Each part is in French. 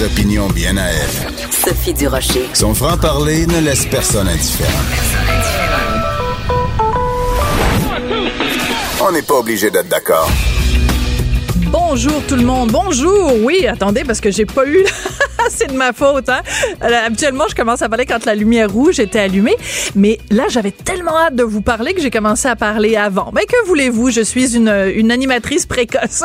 Des opinions bien à elle. Sophie Durocher. Son franc-parler ne laisse personne indifférent. On n'est pas obligé d'être d'accord. Bonjour tout le monde. Bonjour. Oui, attendez, parce que j'ai pas eu. c'est de ma faute, hein? Euh, habituellement, je commence à parler quand la lumière rouge était allumée. Mais là, j'avais tellement hâte de vous parler que j'ai commencé à parler avant. Mais que voulez-vous? Je suis une, une animatrice précoce.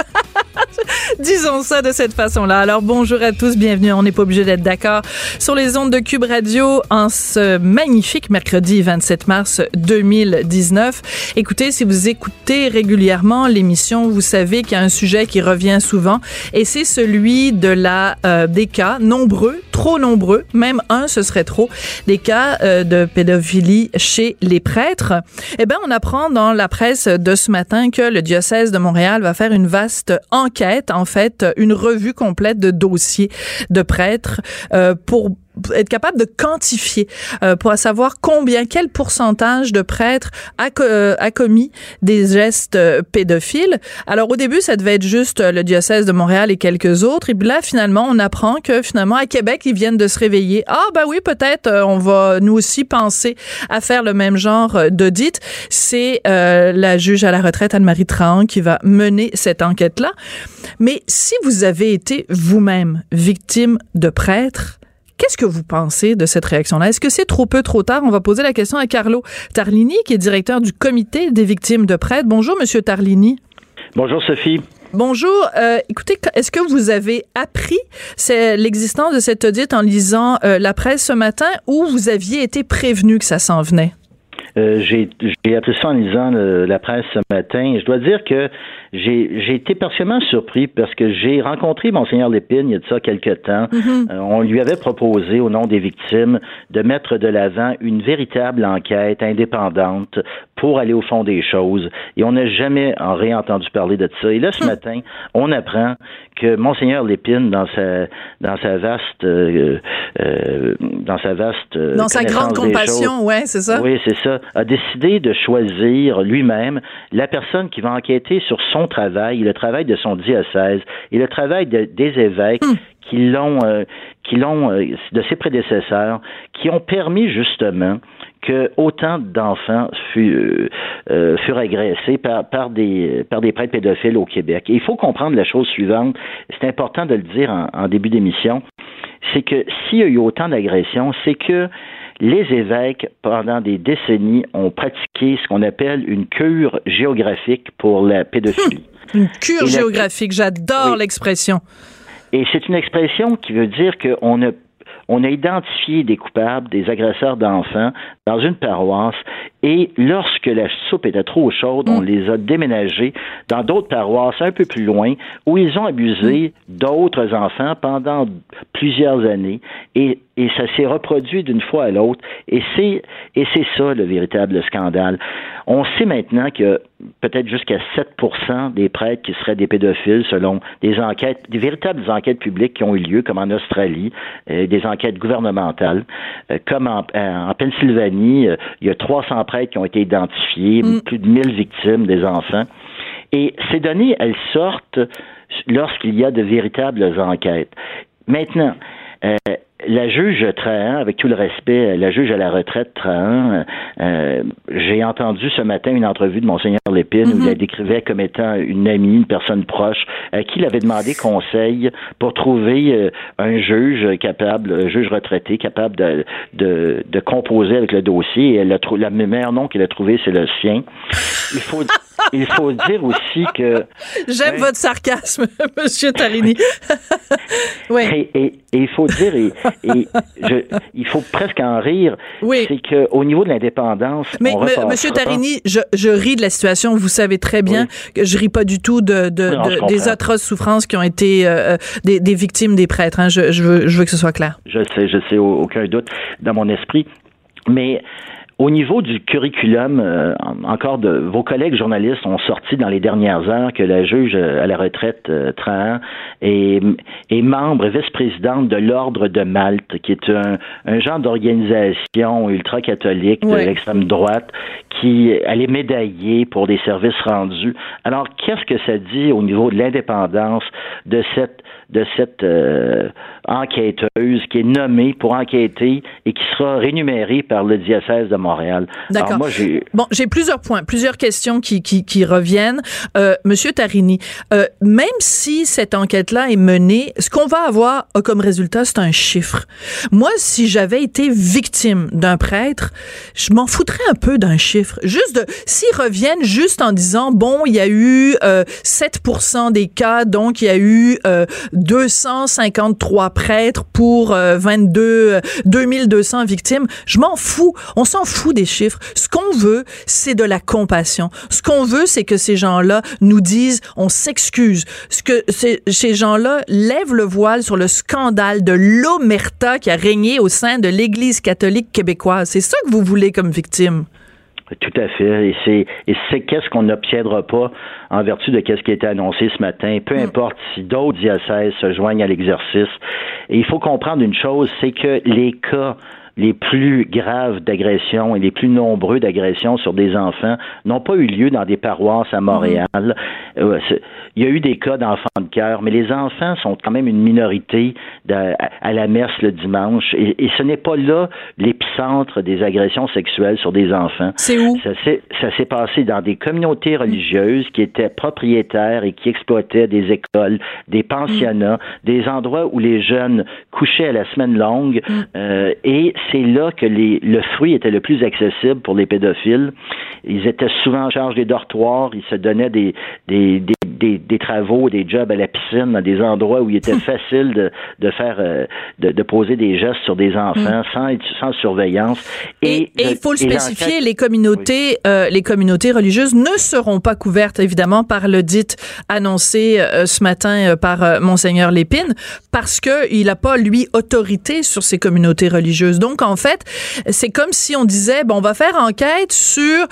Disons ça de cette façon-là. Alors, bonjour à tous. Bienvenue. On n'est pas obligé d'être d'accord sur les ondes de Cube Radio en ce magnifique mercredi 27 mars 2019. Écoutez, si vous écoutez régulièrement l'émission, vous savez qu'il y a un sujet qui revient souvent et c'est celui de la euh, des cas nombreux, trop nombreux, même un ce serait trop, des cas euh, de pédophilie chez les prêtres. Eh ben on apprend dans la presse de ce matin que le diocèse de Montréal va faire une vaste enquête, en fait, une revue complète de dossiers de prêtres euh, pour être capable de quantifier euh, pour savoir combien, quel pourcentage de prêtres a, euh, a commis des gestes euh, pédophiles. Alors au début, ça devait être juste le diocèse de Montréal et quelques autres. Et puis là, finalement, on apprend que finalement à Québec, ils viennent de se réveiller. Ah ben oui, peut-être on va nous aussi penser à faire le même genre d'audit. C'est la juge à la retraite Anne-Marie Trahan qui va mener cette enquête-là. Mais si vous avez été vous-même victime de prêtres, Qu'est-ce que vous pensez de cette réaction-là? Est-ce que c'est trop peu, trop tard? On va poser la question à Carlo Tarlini, qui est directeur du comité des victimes de prêtres. Bonjour, Monsieur Tarlini. Bonjour, Sophie. Bonjour. Euh, écoutez, est-ce que vous avez appris l'existence de cet audit en lisant euh, la presse ce matin ou vous aviez été prévenu que ça s'en venait? Euh, j'ai appris ça en lisant la presse ce matin. Je dois dire que j'ai été particulièrement surpris parce que j'ai rencontré Monseigneur Lépine il y a de ça quelques temps. Mm-hmm. Euh, on lui avait proposé, au nom des victimes, de mettre de l'avant une véritable enquête indépendante pour aller au fond des choses. Et on n'a jamais en réentendu parler de ça. Et là, ce hmm. matin, on apprend que Monseigneur Lépine, dans sa dans sa vaste euh, euh dans sa vaste dans sa grande compassion, ouais, c'est ça. Oui, c'est ça, a décidé de choisir lui-même la personne qui va enquêter sur son travail, le travail de son diocèse et le travail des évêques hmm. qui l'ont, euh, qui l'ont, euh, de ses prédécesseurs, qui ont permis justement que autant d'enfants furent, euh, furent agressés par, par, des, par des prêtres pédophiles au Québec. Et il faut comprendre la chose suivante, c'est important de le dire en, en début d'émission, c'est que s'il y a eu autant d'agressions, c'est que les évêques, pendant des décennies, ont pratiqué ce qu'on appelle une cure géographique pour la pédophilie. Hum, une cure géographique, j'adore l'expression. Et c'est une expression qui veut dire qu'on a on a identifié des coupables, des agresseurs d'enfants dans une paroisse et lorsque la soupe était trop chaude, on mm. les a déménagés dans d'autres paroisses un peu plus loin où ils ont abusé mm. d'autres enfants pendant plusieurs années et, et ça s'est reproduit d'une fois à l'autre et c'est et c'est ça le véritable scandale. On sait maintenant que peut-être jusqu'à 7 des prêtres qui seraient des pédophiles selon des enquêtes, des véritables enquêtes publiques qui ont eu lieu, comme en Australie, euh, des enquêtes gouvernementales, euh, comme en, en Pennsylvanie, euh, il y a 300 prêtres qui ont été identifiés, mm. plus de 1000 victimes des enfants. Et ces données, elles sortent lorsqu'il y a de véritables enquêtes. Maintenant, euh, la juge Trahan, avec tout le respect, la juge à la retraite Trahan, euh, j'ai entendu ce matin une entrevue de Monseigneur Lépine où il la mhm. décrivait comme étant une amie, une personne proche, à qui il avait demandé conseil pour trouver euh, un juge capable, un juge retraité capable de, de, de composer avec le dossier. Et elle a la meilleur nom qu'il a trouvé, c'est le sien. Il faut il faut dire aussi que. J'aime votre sarcasme, Monsieur Tarini. oui. Et, il faut dire, et, je, il faut presque en rire, oui. c'est qu'au niveau de l'indépendance. Mais, Monsieur Tarini, je, je, ris de la situation. Vous savez très bien que je ris pas du tout de, de, des atroces souffrances qui ont été euh, des, des, victimes des prêtres. Hein. Je, je, veux, je veux que ce soit clair. Je sais, je sais, aucun doute dans mon esprit. Mais au niveau du curriculum, euh, encore de vos collègues journalistes ont sorti dans les dernières heures que la juge à la retraite euh, Trahan est, est membre vice-présidente de l'Ordre de Malte, qui est un, un genre d'organisation ultra-catholique de l'extrême droite qui elle est médaillée pour des services rendus. Alors, qu'est-ce que ça dit au niveau de l'indépendance de cette de cette euh, enquêteuse qui est nommée pour enquêter et qui sera rémunérée par le diocèse de Montréal. D'accord. Bon, j'ai plusieurs points, plusieurs questions qui, qui, qui reviennent. Euh, Monsieur Tarini, euh, même si cette enquête-là est menée, ce qu'on va avoir comme résultat, c'est un chiffre. Moi, si j'avais été victime d'un prêtre, je m'en foutrais un peu d'un chiffre. Juste de, s'ils reviennent juste en disant, bon, il y a eu euh, 7% des cas, donc il y a eu euh, 253 prêtres pour 22 euh, 2200 euh, victimes. Je m'en fous. On s'en fout des chiffres. Ce qu'on veut, c'est de la compassion. Ce qu'on veut, c'est que ces gens-là nous disent on s'excuse. Ce que ces gens-là lèvent le voile sur le scandale de l'omerta qui a régné au sein de l'Église catholique québécoise. C'est ça que vous voulez comme victime? Tout à fait. Et c'est, et c'est qu'est-ce qu'on n'obtiendra pas en vertu de qu'est-ce qui a été annoncé ce matin. Peu mm. importe si d'autres diocèses se joignent à l'exercice. Et il faut comprendre une chose, c'est que les cas les plus graves d'agressions et les plus nombreux d'agressions sur des enfants n'ont pas eu lieu dans des paroisses à Montréal. Euh, il y a eu des cas d'enfants de cœur, mais les enfants sont quand même une minorité à, la messe le dimanche. Et, ce n'est pas là l'épicentre des agressions sexuelles sur des enfants. C'est où? Ça s'est passé dans des communautés religieuses qui étaient propriétaires et qui exploitaient des écoles, des pensionnats, des endroits où les jeunes couchaient à la semaine longue. Mm. Euh, et c'est là que les, le fruit était le plus accessible pour les pédophiles. Ils étaient souvent en charge des dortoirs, ils se donnaient des, des, des, des, travaux, des jobs à la piscine, dans des endroits où il était facile de, de faire, euh, de, de, poser des gestes sur des enfants mm. sans, sans surveillance. Et, il faut le spécifier, les communautés, euh, les communautés religieuses ne seront pas couvertes, évidemment, par le dit annoncé euh, ce matin par Monseigneur Lépine, parce qu'il n'a pas, lui, autorité sur ces communautés religieuses. Donc, en fait, c'est comme si on disait, bon, on va faire enquête sur,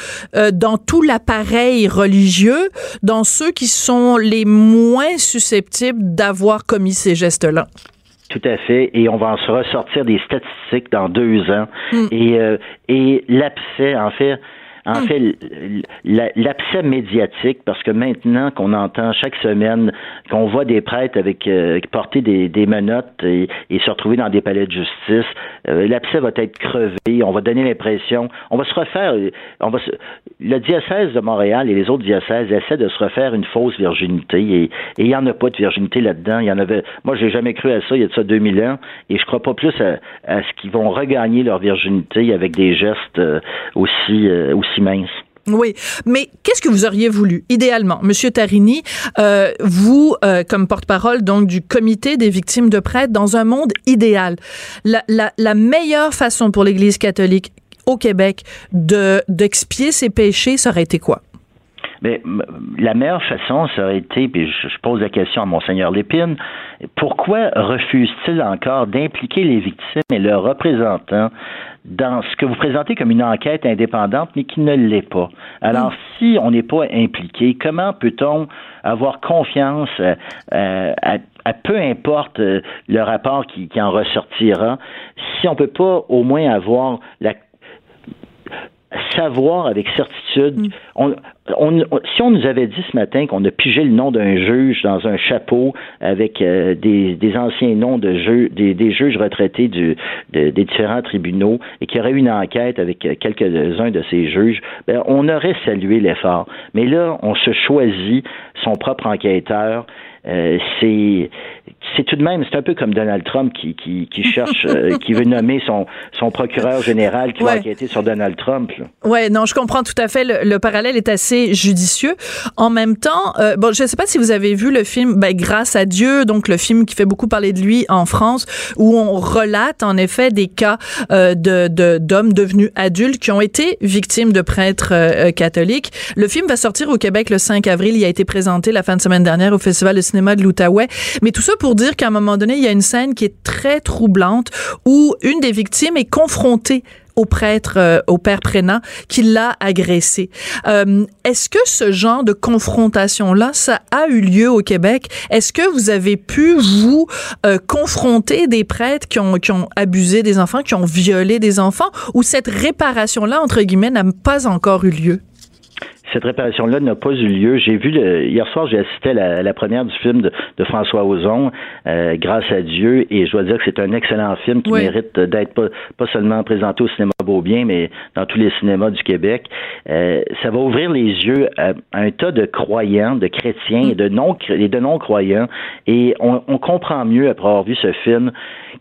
dans tout l'appareil religieux, dans ceux qui sont les moins susceptibles d'avoir commis ces gestes-là. Tout à fait. Et on va en ressortir des statistiques dans deux ans. Hmm. Et, euh, et l'abcès, en fait, en hmm. fait, l'abcès médiatique, parce que maintenant qu'on entend chaque semaine qu'on voit des prêtres avec euh, porter des, des menottes et, se retrouver dans des palais de justice, euh, l'abcès va être crevé. On va donner l'impression, on va se refaire. On va le diocèse de Montréal et les autres diocèses essaient de se refaire une fausse virginité et il n'y en a pas de virginité là-dedans. Il y en avait. Moi, j'ai jamais cru à ça. Il y a de ça 2000 ans et je crois pas plus à, à ce qu'ils vont regagner leur virginité avec des gestes euh, aussi aussi oui, mais qu'est-ce que vous auriez voulu, idéalement, Monsieur Tarini, euh, vous, euh, comme porte-parole donc du comité des victimes de prêtres, dans un monde idéal, la, la, meilleure façon pour l'Église catholique au Québec de d'expier ses péchés, ça aurait été quoi? Mais la meilleure façon, ça aurait été, puis je, pose la question à Monseigneur Lépine, pourquoi refuse-t-il encore d'impliquer les victimes et leurs représentants dans ce que vous présentez comme une enquête indépendante, mais qui ne l'est pas. Alors, mm. si on n'est pas impliqué, comment peut-on avoir confiance euh, euh, à, peu importe euh, le rapport qui, qui en ressortira, si on peut pas au moins avoir la savoir avec certitude. Mm. On, si on nous avait dit ce matin qu'on a pigé le nom d'un juge dans un chapeau avec euh, des, des, anciens noms de jeux, des, juges retraités des différents tribunaux et qu'il y aurait eu une enquête avec euh, quelques-uns de ces juges, ben, on aurait salué l'effort. Mais là, on se choisit son propre enquêteur. Euh, c'est c'est tout de même, c'est un peu comme Donald Trump qui, qui, qui cherche, euh, qui veut nommer son, son procureur général qui va enquêter sur Donald Trump. Oui, Ouais, non, je comprends tout à fait. Le, parallèle est assez judicieux. En même temps, euh, bon, je ne sais pas si vous avez vu le film ben, Grâce à Dieu, donc le film qui fait beaucoup parler de lui en France, où on relate en effet des cas euh, de d'hommes devenus adultes qui ont été victimes de prêtres catholiques. Le film va sortir au Québec le 5 avril. Il a été présenté la fin de semaine dernière au Festival de cinéma de l'Outaouais. Mais tout ça pour dire qu'à un moment donné, il y a une scène qui est très troublante où une des victimes est confrontée au prêtre, euh, au père Prénat, qui l'a agressé. Euh, est-ce que ce genre de confrontation-là, ça a eu lieu au Québec? Est-ce que vous avez pu, vous, euh, confronter des prêtres qui ont, qui ont abusé des enfants, qui ont violé des enfants, ou cette réparation-là, entre guillemets, n'a pas encore eu lieu? Cette réparation-là n'a pas eu lieu. J'ai vu le, hier soir, j'ai assisté à la, première du film de, François Ozon, euh, Grâce à Dieu, et je dois dire que c'est un excellent film qui mérite d'être pas, pas, seulement présenté au cinéma Beaubien, mais dans tous les cinémas du Québec. Euh, ça va ouvrir les yeux à, un tas de croyants, de chrétiens et de non et de non croyants, et on, on comprend mieux après avoir vu ce film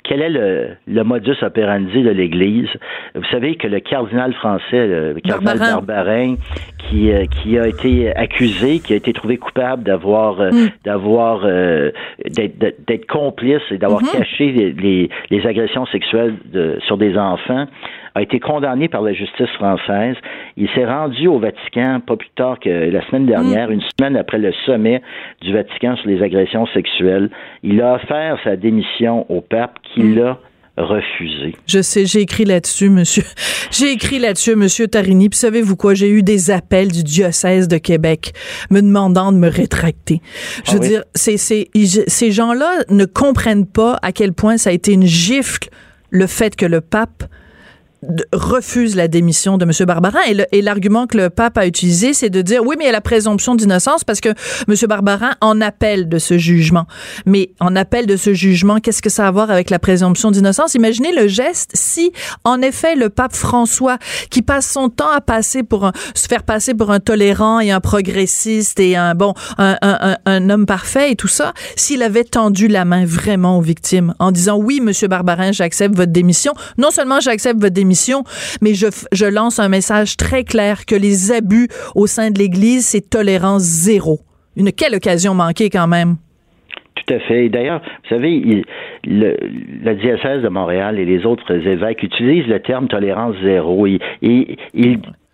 quel est le, le modus operandi de l'Église? Vous savez que le cardinal français, le cardinal Barbarin, qui, euh, qui a été accusé, qui a été trouvé coupable d'avoir euh, mm. d'avoir euh, d'être complice et d'avoir mm-hmm. caché les, les, agressions sexuelles de, sur des enfants a été condamné par la justice française. Il s'est rendu au Vatican pas plus tard que la semaine dernière, mm. une semaine après le sommet du Vatican sur les agressions sexuelles. Il a offert sa démission au pape qui mm. l'a refusé. Je sais, j'ai écrit là-dessus, monsieur. J'ai écrit là-dessus, monsieur Tarini. Puis savez-vous quoi? J'ai eu des appels du diocèse de Québec me demandant de me rétracter. Je veux ah dire, ces gens-là ne comprennent pas à quel point ça a été une gifle le fait que le pape refuse la démission de M. Barbarin. Et l'argument que le pape a utilisé, c'est de dire, oui, mais il y a la présomption d'innocence parce que M. Barbarin en appelle de ce jugement. Mais en appel de ce jugement, qu'est-ce que ça a à voir avec la présomption d'innocence? Imaginez le geste si, en effet, le pape François, qui passe son temps à passer pour un, se faire passer pour un tolérant et un progressiste et un, bon, un, un, un homme parfait et tout ça, s'il avait tendu la main vraiment aux victimes en disant, oui, M. Barbarin, j'accepte votre démission. Non seulement j'accepte votre démission, mais je, lance un message très clair que les abus au sein de l'Église, c'est tolérance zéro. Une quelle occasion manquée quand même. Tout à fait. D'ailleurs, vous savez, la diocèse de Montréal et les autres évêques utilisent le terme tolérance zéro. Ils,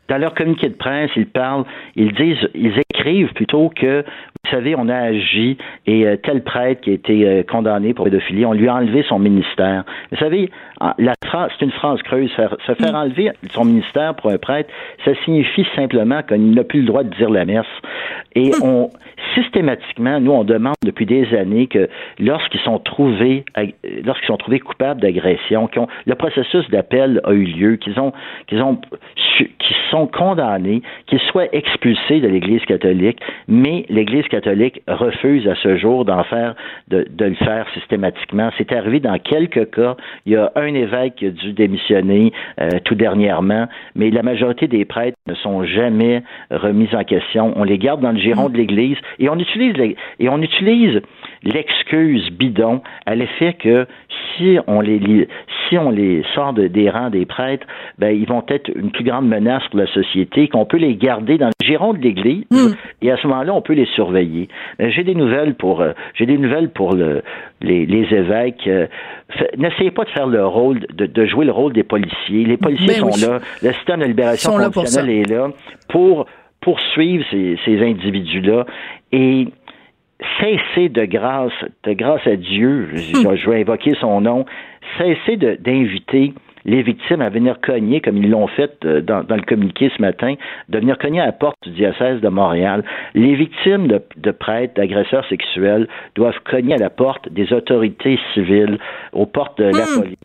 dans leur communiqué de presse, ils parlent, ils disent, ils écrivent plutôt que vous savez, on a agi et euh, tel prêtre qui a été euh, condamné pour pédophilie, on lui a enlevé son ministère. Vous savez, la c'est une phrase creuse. se faire mm. enlever son ministère pour un prêtre, ça signifie simplement qu'il n'a plus le droit de dire la messe. Et mm. on, systématiquement, nous, on demande depuis des années que lorsqu'ils sont trouvés, lorsqu'ils sont trouvés coupables d'agression, le processus d'appel a eu lieu, qu'ils ont, qu'ils ont, qu'ils sont condamnés, qu'ils soient expulsés de l'Église catholique, mais l'Église catholique refuse à ce jour d'en faire, de, de le faire systématiquement. C'est arrivé dans quelques cas. Il y a un évêque qui a dû démissionner euh, tout dernièrement, mais la majorité des prêtres ne sont jamais remis en question. On les garde dans le giron mm. de l'Église et on utilise et on utilise l'excuse bidon à l'effet que si on les si on les sort des rangs des prêtres, ben ils vont être une plus grande menace pour la société, qu'on peut les garder dans le giron de l'Église mm. et à ce moment-là on peut les surveiller. Euh, j'ai des nouvelles pour euh, j'ai des nouvelles pour le, les, les évêques. Euh, n'essayez pas de faire le rôle de, de, jouer le rôle des policiers. Les policiers ben sont là, le système de libération conditionnelle est là pour poursuivre ces, ces individus-là et cessez de grâce, de grâce à Dieu, je, je vais invoquer son nom, cessez d'inviter les victimes à venir cogner, comme ils l'ont fait euh, dans, le communiqué ce matin, de venir cogner à la porte du diocèse de Montréal. Les victimes de, prêtres, d'agresseurs sexuels doivent cogner à la porte des autorités civiles, aux portes de la hmm. police.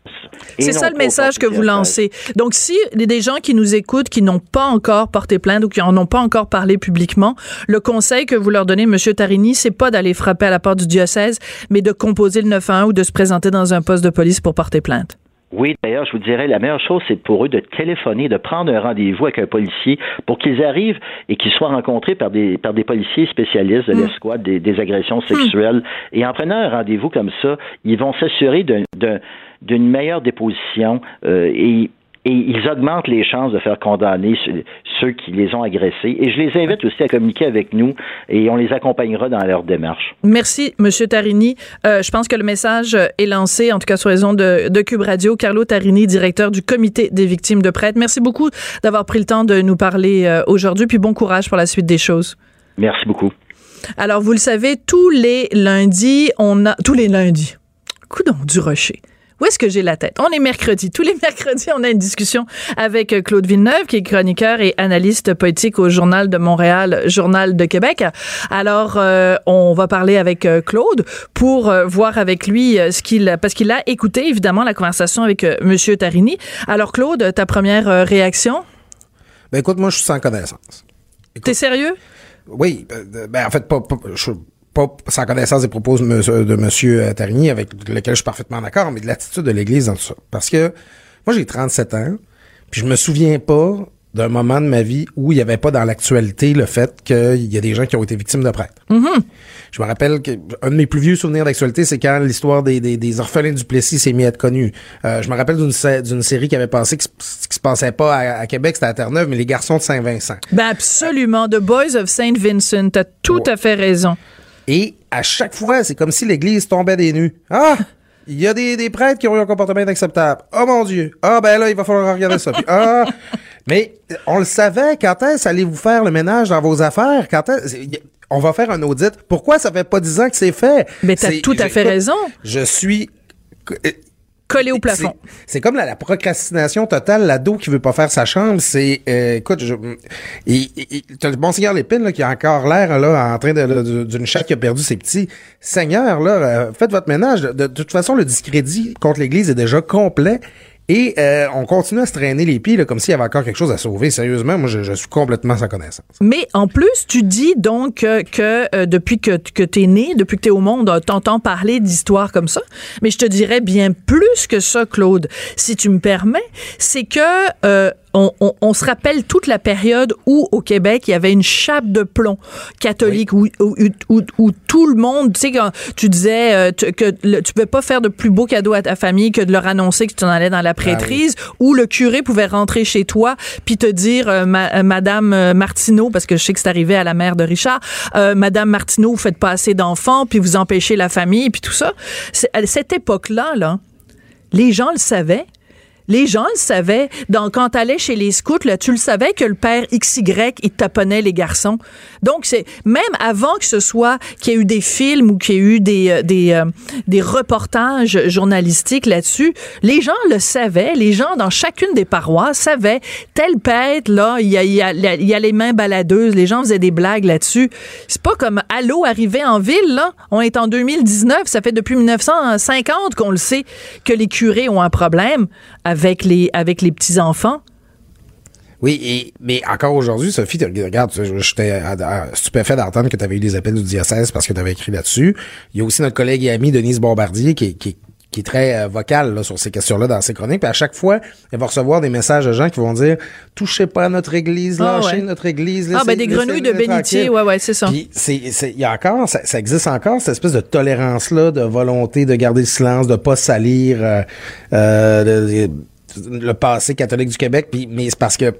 C'est ça le message que vous lancez. Donc, si des gens qui nous écoutent, qui n'ont pas encore porté plainte ou qui en ont pas encore parlé publiquement, le conseil que vous leur donnez, M. Tarini, c'est pas d'aller frapper à la porte du diocèse, mais de composer le 911 ou de se présenter dans un poste de police pour porter plainte. Oui, d'ailleurs, je vous dirais, la meilleure chose, c'est pour eux de téléphoner, de prendre un rendez-vous avec un policier pour qu'ils arrivent et qu'ils soient rencontrés par des, par des policiers spécialistes de mm. l'escouade des, des, agressions mm. sexuelles. Et en prenant un rendez-vous comme ça, ils vont s'assurer d'une meilleure déposition euh, et et ils augmentent les chances de faire condamner ceux qui les ont agressés. Et je les invite aussi à communiquer avec nous et on les accompagnera dans leur démarche. Merci, Monsieur Tarini. Euh, je pense que le message est lancé, en tout cas sur les ondes de, de Cube Radio. Carlo Tarini, directeur du Comité des victimes de prêtres. Merci beaucoup d'avoir pris le temps de nous parler euh, aujourd'hui, puis bon courage pour la suite des choses. Merci beaucoup. Alors, vous le savez, tous les lundis, on a... Tous les lundis. Coudon du rocher. Où est-ce que j'ai la tête? On est mercredi. Tous les mercredis, on a une discussion avec euh, Claude Villeneuve, qui est chroniqueur et analyste politique au Journal de Montréal, Journal de Québec. Alors, euh, on va parler avec euh, Claude pour voir avec lui ce qu'il... Parce qu'il a écouté, évidemment, la conversation avec Monsieur Tarini. Alors, Claude, ta première réaction? Ben écoute, moi, je suis sans connaissance. T'es sérieux? Oui. Ben, ben en fait, pas, je pas sans connaissance des propos de M. Monsieur Tarigny, avec lequel je suis parfaitement d'accord, mais de l'attitude de l'Église dans tout ça. Parce que moi, j'ai 37 ans, puis je me souviens pas d'un moment de ma vie où il n'y avait pas dans l'actualité le fait qu'il y a des gens qui ont été victimes de prêtres. Mm-hmm. Je me rappelle qu'un de mes plus vieux souvenirs d'actualité, c'est quand l'histoire des, des, des, orphelins du Plessis s'est mis à être connue. Euh, je me rappelle d'une, d'une série qui avait passé, qui, qui se passait pas à, Québec, c'était à Terre-Neuve, mais les garçons de Saint-Vincent. Ben absolument. The Boys of Saint Vincent. T'as tout à fait raison. Et à chaque fois, c'est comme si l'Église tombait des nues. Ah! Il y a des, des prêtres qui ont eu un comportement inacceptable. Oh mon Dieu. Ah ben là, il va falloir regarder ça. ah, mais on le savait. Quand est-ce allez-vous faire le ménage dans vos affaires? Quand est on va faire un audit. Pourquoi ça fait pas dix ans que c'est fait? Mais t'as tout à fait raison. Je suis collé au plafond. C'est comme la, procrastination totale, l'ado qui veut pas faire sa chambre, c'est euh, écoute, je, t'as le bon Seigneur Lépine là, qui a encore l'air là en train de, d'une chatte qui a perdu ses petits. Seigneur là, euh, faites votre ménage. De, toute façon, le discrédit contre l'Église est déjà complet. Et euh, on continue à se traîner les pieds comme s'il y avait encore quelque chose à sauver. Sérieusement, moi, je, suis complètement sans connaissance. Mais en plus, tu dis donc que, euh, depuis que, tu es né, depuis que tu es au monde, t'entends parler d'histoires comme ça. Mais je te dirais bien plus que ça, Claude, si tu me permets. C'est que euh, on, se rappelle toute la période où au Québec il y avait une chape de plomb catholique où, où, tout le monde, tu sais, quand tu disais euh, que tu pouvais pas faire de plus beau cadeau à ta famille que de leur annoncer que tu en allais dans la ah prêtrise, où le curé pouvait rentrer chez toi puis te dire, euh, euh, Madame Martineau, parce que je sais que c'est arrivé à la mère de Richard, Madame Martineau, vous faites pas assez d'enfants puis vous empêchez la famille puis tout ça. À cette époque-là, là, les gens le savaient les gens le savaient. Donc, quand t'allais chez les scouts, là, tu le savais que le père XY, il taponnait les garçons. Donc, c'est même avant que ce soit qu'il y ait eu des films ou qu'il y ait eu des, euh, des, euh, des reportages journalistiques là-dessus, les gens le savaient. Les gens dans chacune des paroisses savaient tel père, là, il y a, y, a, y a les mains baladeuses. Les gens faisaient des blagues là-dessus. C'est pas comme Allô arrivé en ville, là. On est en 2019. Ça fait depuis 1950 qu'on le sait que les curés ont un problème avec les, avec les petits-enfants? Oui, et, mais encore aujourd'hui, Sophie, regarde, j'étais stupéfait d'entendre que tu avais eu des appels du diocèse parce que tu avais écrit là-dessus. Il y a aussi notre collègue et amie Denise Bombardier qui, qui, qui est très euh, vocale sur ces questions-là dans ses chroniques. Puis à chaque fois, elle va recevoir des messages de gens qui vont dire touchez pas à notre église, ah, lâchez notre église. ah ben des grenouilles de bénitier, ouais ouais, c'est ça. Puis c'est il y a encore ça, ça, existe encore cette espèce de tolérance là, de volonté de garder le silence, de pas salir euh, euh, le passé catholique du Québec, puis mais c'est parce que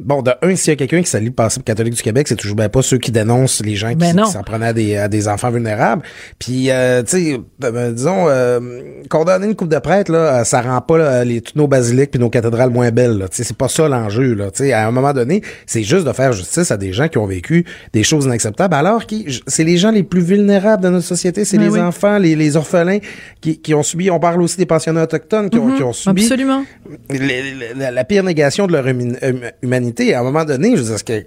bon, de un, s'il y a quelqu'un qui salue le passé catholique du Québec, c'est toujours ben, pas ceux qui dénoncent les gens ben qui, s'en prenaient à des, à des enfants vulnérables. Puis euh, tu sais, ben, ben, disons euh, condamner une coupe de prêtre là, ça rend pas les tous nos basiliques puis nos cathédrales moins belles. Tu sais, c'est pas ça l'enjeu là. Tu sais, à un moment donné, c'est juste de faire justice à des gens qui ont vécu des choses inacceptables, alors que c'est les gens les plus vulnérables de notre société, c'est les enfants, les, les orphelins qui, qui ont subi. On parle aussi des pensionnats autochtones qui, ont, mm-hmm. qui ont subi. Absolument la, pire négation de leur humanité. À un moment donné, je veux dire, que,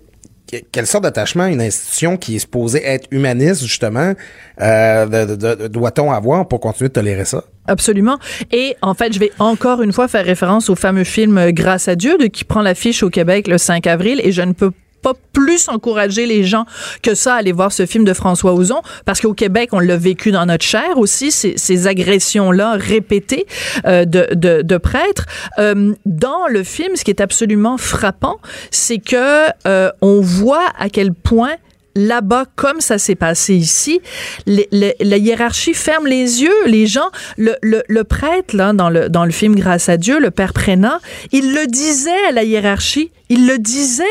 quelle sorte d'attachement une institution qui est supposée être humaniste, justement, euh, doit-on avoir pour continuer de tolérer ça? Absolument. Et en fait, je vais encore une fois faire référence au fameux film Grâce à Dieu de qui prend l'affiche au Québec le 5 avril et je ne peux pas plus encourager les gens que ça à aller voir ce film de François Ozon parce qu'au Québec, on l'a vécu dans notre chair aussi, ces, ces agressions-là répétées euh, de, de, de, prêtres. Euh, dans le film, ce qui est absolument frappant, c'est que euh, on voit à quel point là-bas, comme ça s'est passé ici, la hiérarchie ferme les yeux. Les gens, le, prêtre, là, dans le, dans le film Grâce à Dieu, le père Prénat, il le disait à la hiérarchie. Il le disait.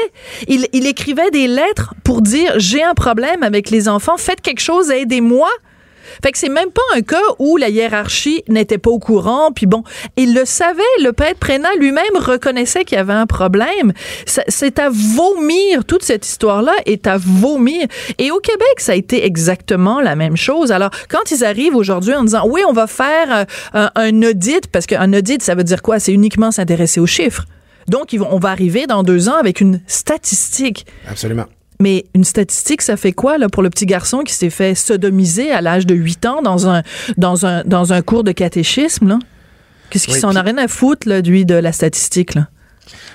Il, il écrivait des lettres pour dire j'ai un problème avec les enfants, faites quelque chose, aidez-moi. Fait que c'est même pas un cas où la hiérarchie n'était pas au courant, puis bon, il le savait, le prêtre prénat lui-même reconnaissait qu'il y avait un problème. C'est à vomir, toute cette histoire-là est à vomir. Et au Québec, ça a été exactement la même chose. Alors, quand ils arrivent aujourd'hui en disant, oui, on va faire euh, un, audit, parce qu'un audit, ça veut dire quoi? C'est uniquement s'intéresser aux chiffres. Donc, on va arriver dans deux ans avec une statistique. Absolument. Mais une statistique, ça fait quoi là pour le petit garçon qui s'est fait sodomiser à l'âge de 8 ans dans un dans un dans un cours de catéchisme là? Qu'est-ce qu'il s'en a rien à foutre là, lui de la statistique là?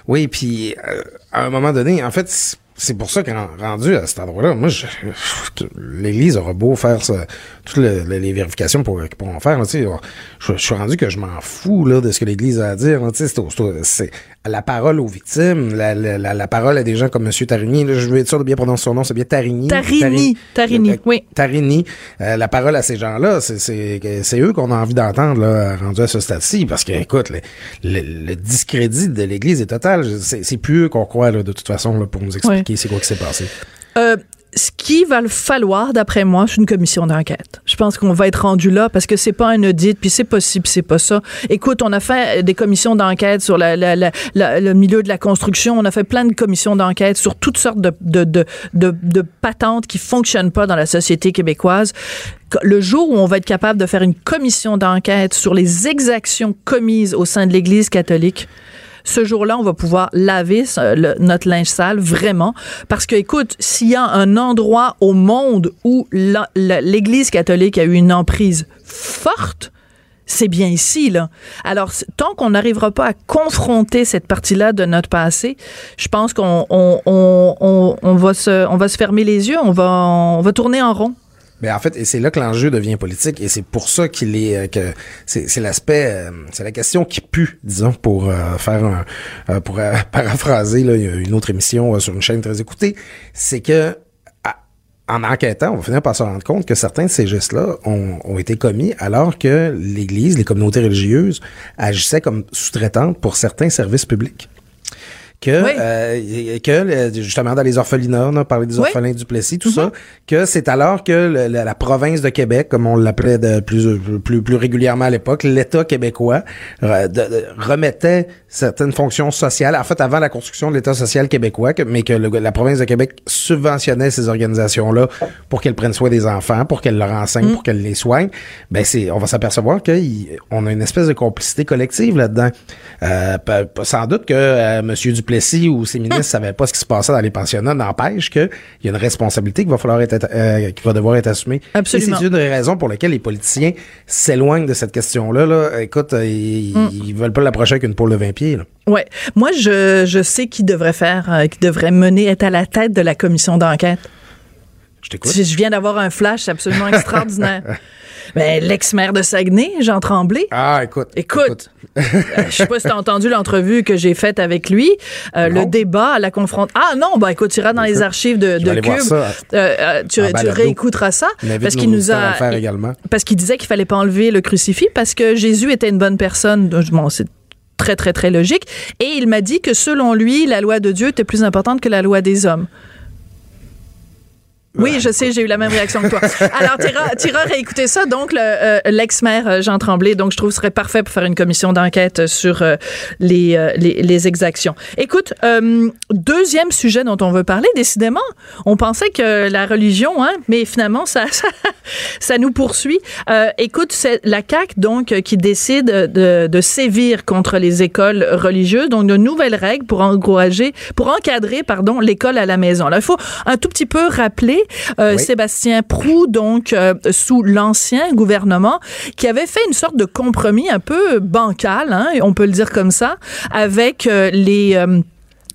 Oui, puis euh, à un moment donné, en fait, c'est pour ça qu'en rendu à cet endroit-là, moi, l'Église aura beau faire ça, toutes les vérifications pour, qu'ils pourront faire. je, je, suis rendu que je m'en fous là, de ce que l'Église a à dire. C'est la parole aux victimes, la, la, la, parole à des gens comme M. Tarigny. je veux être sûr de bien prononcer son nom, c'est bien Tarigny. Tarigny, Tarigny, euh, oui. Tarigny. Euh, la parole à ces gens-là, c'est eux qu'on a envie d'entendre rendu à ce stade-ci. Parce que, écoute, le, le, discrédit de l'Église est total. C'est plus eux qu'on croit là, de toute façon là, pour nous expliquer c'est quoi qui s'est passé? Euh, ce qui va le falloir, d'après moi, c'est une commission d'enquête. Je pense qu'on va être rendu là parce que c'est pas un audit, puis c'est possible, c'est pas ça. Écoute, on a fait des commissions d'enquête sur le milieu de la construction, on a fait plein de commissions d'enquête sur toutes sortes de, de patentes qui fonctionnent pas dans la société québécoise le jour où on va être capable de faire une commission d'enquête sur les exactions commises au sein de l'Église catholique, ce jour-là, on va pouvoir laver notre linge sale vraiment. Parce que, écoute, s'il y a un endroit au monde où l'Église catholique a eu une emprise forte, c'est bien ici, là. Alors, tant qu'on n'arrivera pas à confronter cette partie-là de notre passé, je pense qu'on va, se, on va se fermer les yeux, on va, on va tourner en rond. Mais en fait, et c'est là que l'enjeu devient politique, et c'est pour ça qu'il est euh, que c'est l'aspect, euh, c'est la question qui pue, disons, pour euh, faire un, pour paraphraser là, une autre émission sur une chaîne très écoutée, c'est que en enquêtant, on va finir par se rendre compte que certains de ces gestes-là ont, ont, été commis alors que l'Église, les communautés religieuses agissaient comme sous-traitantes pour certains services publics que, euh, que justement dans les orphelinats, on a parlé des orphelins du Plessis, tout ça, mm-hmm. que c'est alors que la province de Québec, comme on l'appelait plus, plus, plus régulièrement à l'époque, l'État québécois remettait certaines fonctions sociales, en fait avant la construction de l'État social québécois, mais que la province de Québec subventionnait ces organisations-là pour qu'elles prennent soin des enfants, pour qu'elles leur enseignent, mm. pour qu'elles les soignent. Ben c'est, on va s'apercevoir qu'on a une espèce de complicité collective là-dedans. Euh, sans doute que euh, Monsieur Duplessis si ou ses ministres savaient pas ce qui se passait dans les pensionnats, n'empêche qu'il y a une responsabilité qui va falloir être, euh, qui va devoir être assumée. Absolument. c'est une des raisons pour lesquelles les politiciens s'éloignent de cette question-là. Là. Écoute, euh, ils, mm. veulent pas l'approcher avec une poule de 20 pieds. Là. Ouais. Moi, je, je sais qui devrait faire, euh, qui devrait mener, être à la tête de la commission d'enquête. Je t'écoute. Je viens d'avoir un flash absolument extraordinaire. Ben, l'ex-maire de Saguenay, Jean Tremblay. Ah, écoute. Écoute. euh, je sais pas si t'as entendu l'entrevue que j'ai faite avec lui. Euh, le débat, la confrontation. Ah non, ben écoute, tu iras dans les archives de, de Cube. Ça. Euh, euh tu, tu réécouteras ça. Parce qu'il nous a. Parce qu'il disait qu'il fallait pas enlever le crucifix parce que Jésus était une bonne personne. Bon, c'est très, très, très logique. Et il m'a dit que selon lui, la loi de Dieu était plus importante que la loi des hommes. Oui, je sais, j'ai eu la même réaction que toi. Alors, tu iras réécouter ça. Donc, euh, l'ex-maire euh, Jean Tremblay, donc je trouve, serait parfait pour faire une commission d'enquête sur euh, les, les, les, exactions. Écoute, deuxième sujet dont on veut parler, décidément, on pensait que la religion, hein, mais finalement, ça, ça, ça nous poursuit. écoute, c'est la CAQ, donc, qui décide de, de sévir contre les écoles religieuses, donc de nouvelles règles pour encourager, pour encadrer, pardon, l'école à la maison. Là, il faut un tout petit peu rappeler euh, Sébastien Prou, donc euh, sous l'ancien gouvernement, qui avait fait une sorte de compromis un peu bancal, hein, on peut le dire comme ça, avec euh, les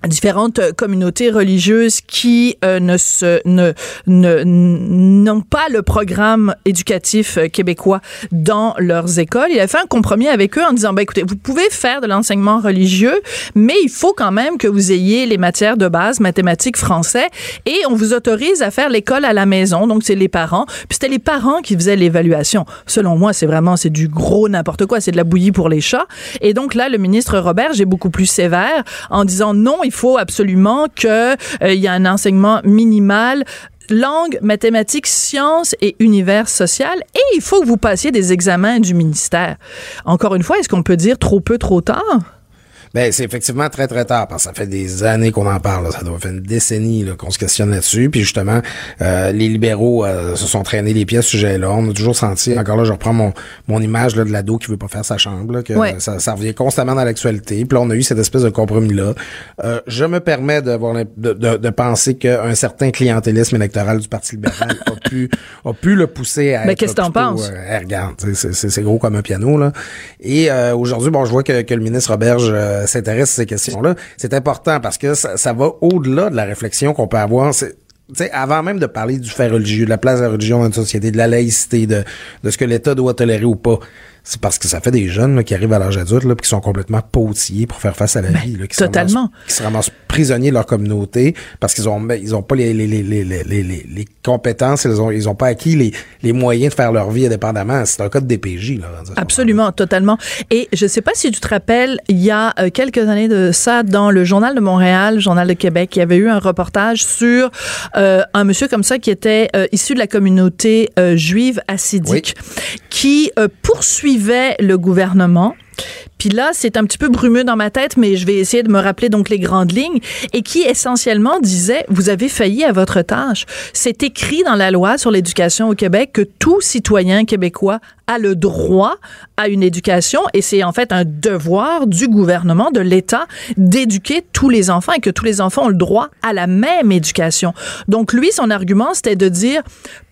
différentes communautés religieuses qui euh, ne se ne n'ont pas le programme éducatif euh, québécois dans leurs écoles. Il a fait un compromis avec eux en disant ben écoutez, vous pouvez faire de l'enseignement religieux, mais il faut quand même que vous ayez les matières de base mathématiques, français et on vous autorise à faire l'école à la maison. Donc c'est les parents. Puis c'était les parents qui faisaient l'évaluation. Selon moi, c'est vraiment c'est du gros n'importe quoi, c'est de la bouillie pour les chats. Et donc là le ministre Robert, j'ai beaucoup plus sévère en disant non, il faut absolument qu'il euh, y ait un enseignement minimal langue, mathématiques, sciences et univers social. Et il faut que vous passiez des examens du ministère. Encore une fois, est-ce qu'on peut dire trop peu, trop tard? Ben, c'est effectivement très, très tard, parce que ça fait des années qu'on en parle. Ça doit faire une décennie qu'on se questionne là-dessus. Puis justement, euh, les libéraux euh, se sont traînés les pieds à ce sujet-là. On a toujours senti, encore là, je reprends mon, mon image là, de l'ado qui veut pas faire sa chambre, que ça, ça, revient constamment dans l'actualité. Puis là, on a eu cette espèce de compromis-là. Euh, je me permets de, de, de, de penser qu'un certain clientélisme électoral du Parti libéral a pu a pu le pousser à Mais qu'est-ce que t'en penses? Euh, regarde, c'est gros comme un piano. là. Et aujourd'hui, bon, je vois que, que le ministre Roberge euh, s'intéresse à ces questions-là, c'est important parce que ça, va au-delà de la réflexion qu'on peut avoir. C'est, avant même de parler du fait religieux, de la place de la religion dans une société, de la laïcité, de, de ce que l'État doit tolérer ou pas, c'est parce que ça fait des jeunes qui arrivent à l'âge adulte là, qui sont complètement pautillés pour faire face à la ben, vie, là, qui totalement. Se qui se ramassent prisonniers de leur communauté parce qu'ils ont ben, ils ont pas les les, les, les, les, les compétences, ils ont ils ont pas acquis les, les moyens de faire leur vie indépendamment. C'est un cas de DPJ là. Absolument, totalement. Et je sais pas si tu te rappelles, il y a euh, quelques années de ça dans le journal de Montréal, le journal de Québec, il y avait eu un reportage sur euh, un monsieur comme ça qui était euh, issu de la communauté euh, juive assidique qui poursuivait le gouvernement. Puis là, c'est un petit peu brumeux dans ma tête, mais je vais essayer de me rappeler donc les grandes lignes et qui essentiellement disait vous avez failli à votre tâche. C'est écrit dans la loi sur l'éducation au Québec que tout citoyen québécois a le droit à une éducation et c'est en fait un devoir du gouvernement, de l'État, d'éduquer tous les enfants et que tous les enfants ont le droit à la même éducation. Donc lui, son argument, c'était de dire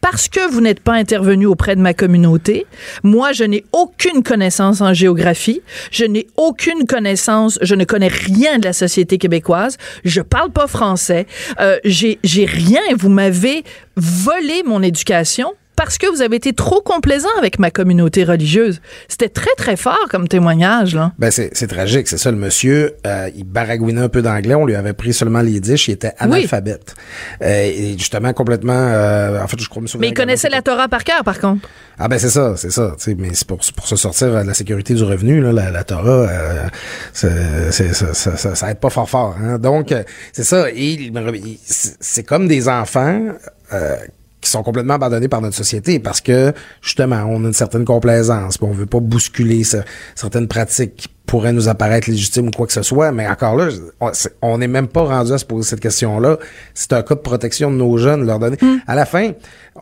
parce que vous n'êtes pas intervenu auprès de ma communauté, moi, je n'ai aucune connaissance en géographie, je n'ai aucune connaissance, je ne connais rien de la société québécoise, je parle pas français, euh, j'ai rien, vous m'avez volé mon éducation parce que vous avez été trop complaisant avec ma communauté religieuse. C'était très, très fort comme témoignage. Là. Ben, c'est, tragique, c'est ça. Le monsieur, euh, il baragouinait un peu d'anglais. On lui avait pris seulement les disques. Il était analphabète. Euh, et justement, complètement... Euh, en fait, je crois... Mais il connaissait la Torah par cœur, par contre. Ah ben c'est ça, c'est ça. Mais c'est pour, pour se sortir de la sécurité du revenu, là, la, Torah, c'est, ça, ça, ça, aide pas fort fort. Hein. Donc, c'est ça. Et c'est comme des enfants qui sont complètement abandonnés par notre société parce que justement on a une certaine complaisance, on veut pas bousculer certaines pratiques qui pourraient nous apparaître légitimes ou quoi que ce soit, mais encore là, on n'est même pas rendu à se poser cette question-là. C'est un cas de protection de nos jeunes, leur donner. Hmm. À la fin,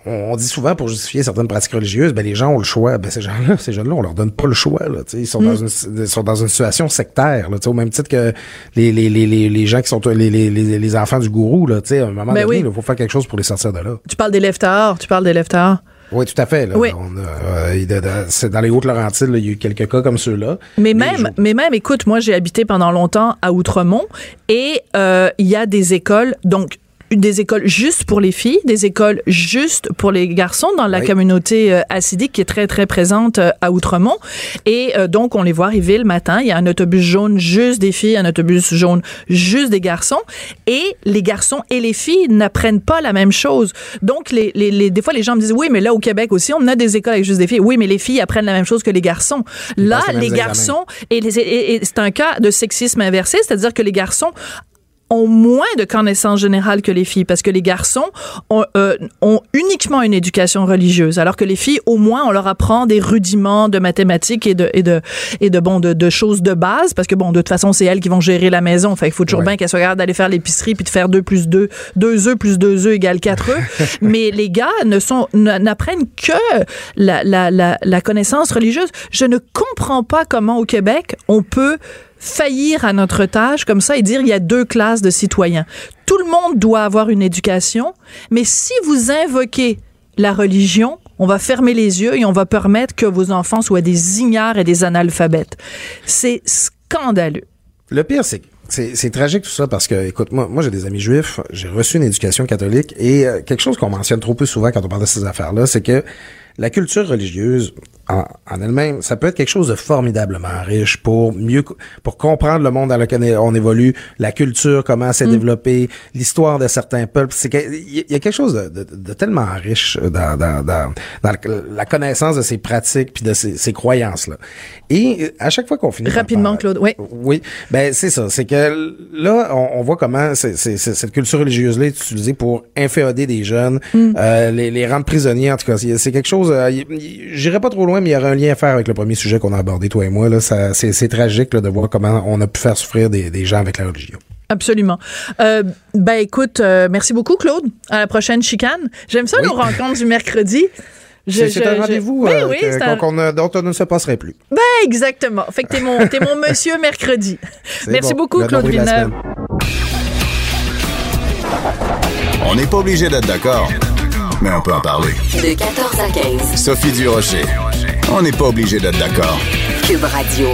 on, dit souvent pour justifier certaines pratiques religieuses, ben les gens ont le choix. Ben ces gens-là, ces jeunes-là, on leur donne pas le choix. Là, ils sont dans hmm. une sont dans une situation sectaire. Là, au même titre que les les, les, les, gens qui sont les, les, les enfants du gourou. Là, à un moment ben donné, il faut faire quelque chose pour les sortir de là. Tu parles des leftards, tu parles des leftards. Oui, tout à fait. Là. Euh, c'est dans les Hautes-Laurentides, il y a eu quelques cas comme ceux-là. Mais, même, mais même, écoute, moi, j'ai habité pendant longtemps à Outremont et euh, il y a des écoles, donc des écoles juste pour les filles, des écoles juste pour les garçons dans la communauté euh, acidique qui est très, très présente euh, à Outremont. Et euh, donc, on les voit arriver le matin. Il y a un autobus jaune juste des filles, un autobus jaune juste des garçons. Et les garçons et les filles n'apprennent pas la même chose. Donc, les, les, des fois, les gens me disent, oui, mais là, au Québec aussi, on a des écoles avec juste des filles. Oui, mais les filles apprennent la même chose que les garçons. là, les garçons, et, et c'est un cas de sexisme inversé, c'est-à-dire que les garçons ont moins de connaissances générales que les filles parce que les garçons ont, euh, ont, uniquement une éducation religieuse alors que les filles au moins on leur apprend des rudiments de mathématiques et de et de et de bon de, de choses de base parce que bon de toute façon c'est elles qui vont gérer la maison. Fait il faut toujours bien qu'elles soient capables d'aller faire l'épicerie puis de faire 2 plus 2 2 œufs plus 2 œufs égale 4 œufs. Mais les gars ne sont n'apprennent que la, la, la, la connaissance religieuse. Je ne comprends pas comment au Québec on peut faillir à notre tâche comme ça et dire il y a deux classes de citoyens. Tout le monde doit avoir une éducation, mais si vous invoquez la religion, on va fermer les yeux et on va permettre que vos enfants soient des ignares et des analphabètes. C'est scandaleux. Le pire, c'est c'est tragique tout ça parce que, écoute, moi, moi j'ai des amis juifs, j'ai reçu une éducation catholique et euh, quelque chose qu'on mentionne trop peu souvent quand on parle de ces affaires-là, c'est que la culture religieuse, en, en elle-même, ça peut être quelque chose de formidablement riche pour mieux, pour comprendre le monde dans lequel on évolue, la culture, comment s'est développée, l'histoire de certains peuples. C'est il y a quelque chose de, de- de tellement riche dans, dans, dans, dans la connaissance de ces pratiques puis de ces, ces croyances-là. Et à chaque fois qu'on finit Rapidement, Claude, oui. oui, ben c'est ça. C'est que là, on, on voit comment cette culture religieuse-là est utilisée pour inféoder des jeunes, Mm. euh, les, les rendre prisonniers. En tout cas, c'est quelque chose. euh, J'irai pas trop loin, mais il y aurait un lien à faire avec le premier sujet qu'on a abordé, toi et moi. Là, Ça- c'est c'est tragique là, de voir comment on a pu faire souffrir des, des gens avec la religion. Absolument. Euh, ben écoute, euh, merci beaucoup Claude. À la prochaine chicane. J'aime ça Oui. nos rencontres du mercredi. Je- C'est un je- rendez-vous euh, oui, que- c'est un- qu'on- qu'on a- dont on ne se passerait plus. Ben, exactement. Fait que t'es mon, t'es mon monsieur mercredi. C'est Merci bon. beaucoup Le Claude Villeneuve. On n'est pas obligé d'être d'accord, mais on peut en parler. De 14 à 15. Sophie Durocher. On n'est pas obligé d'être d'accord. Cube Radio.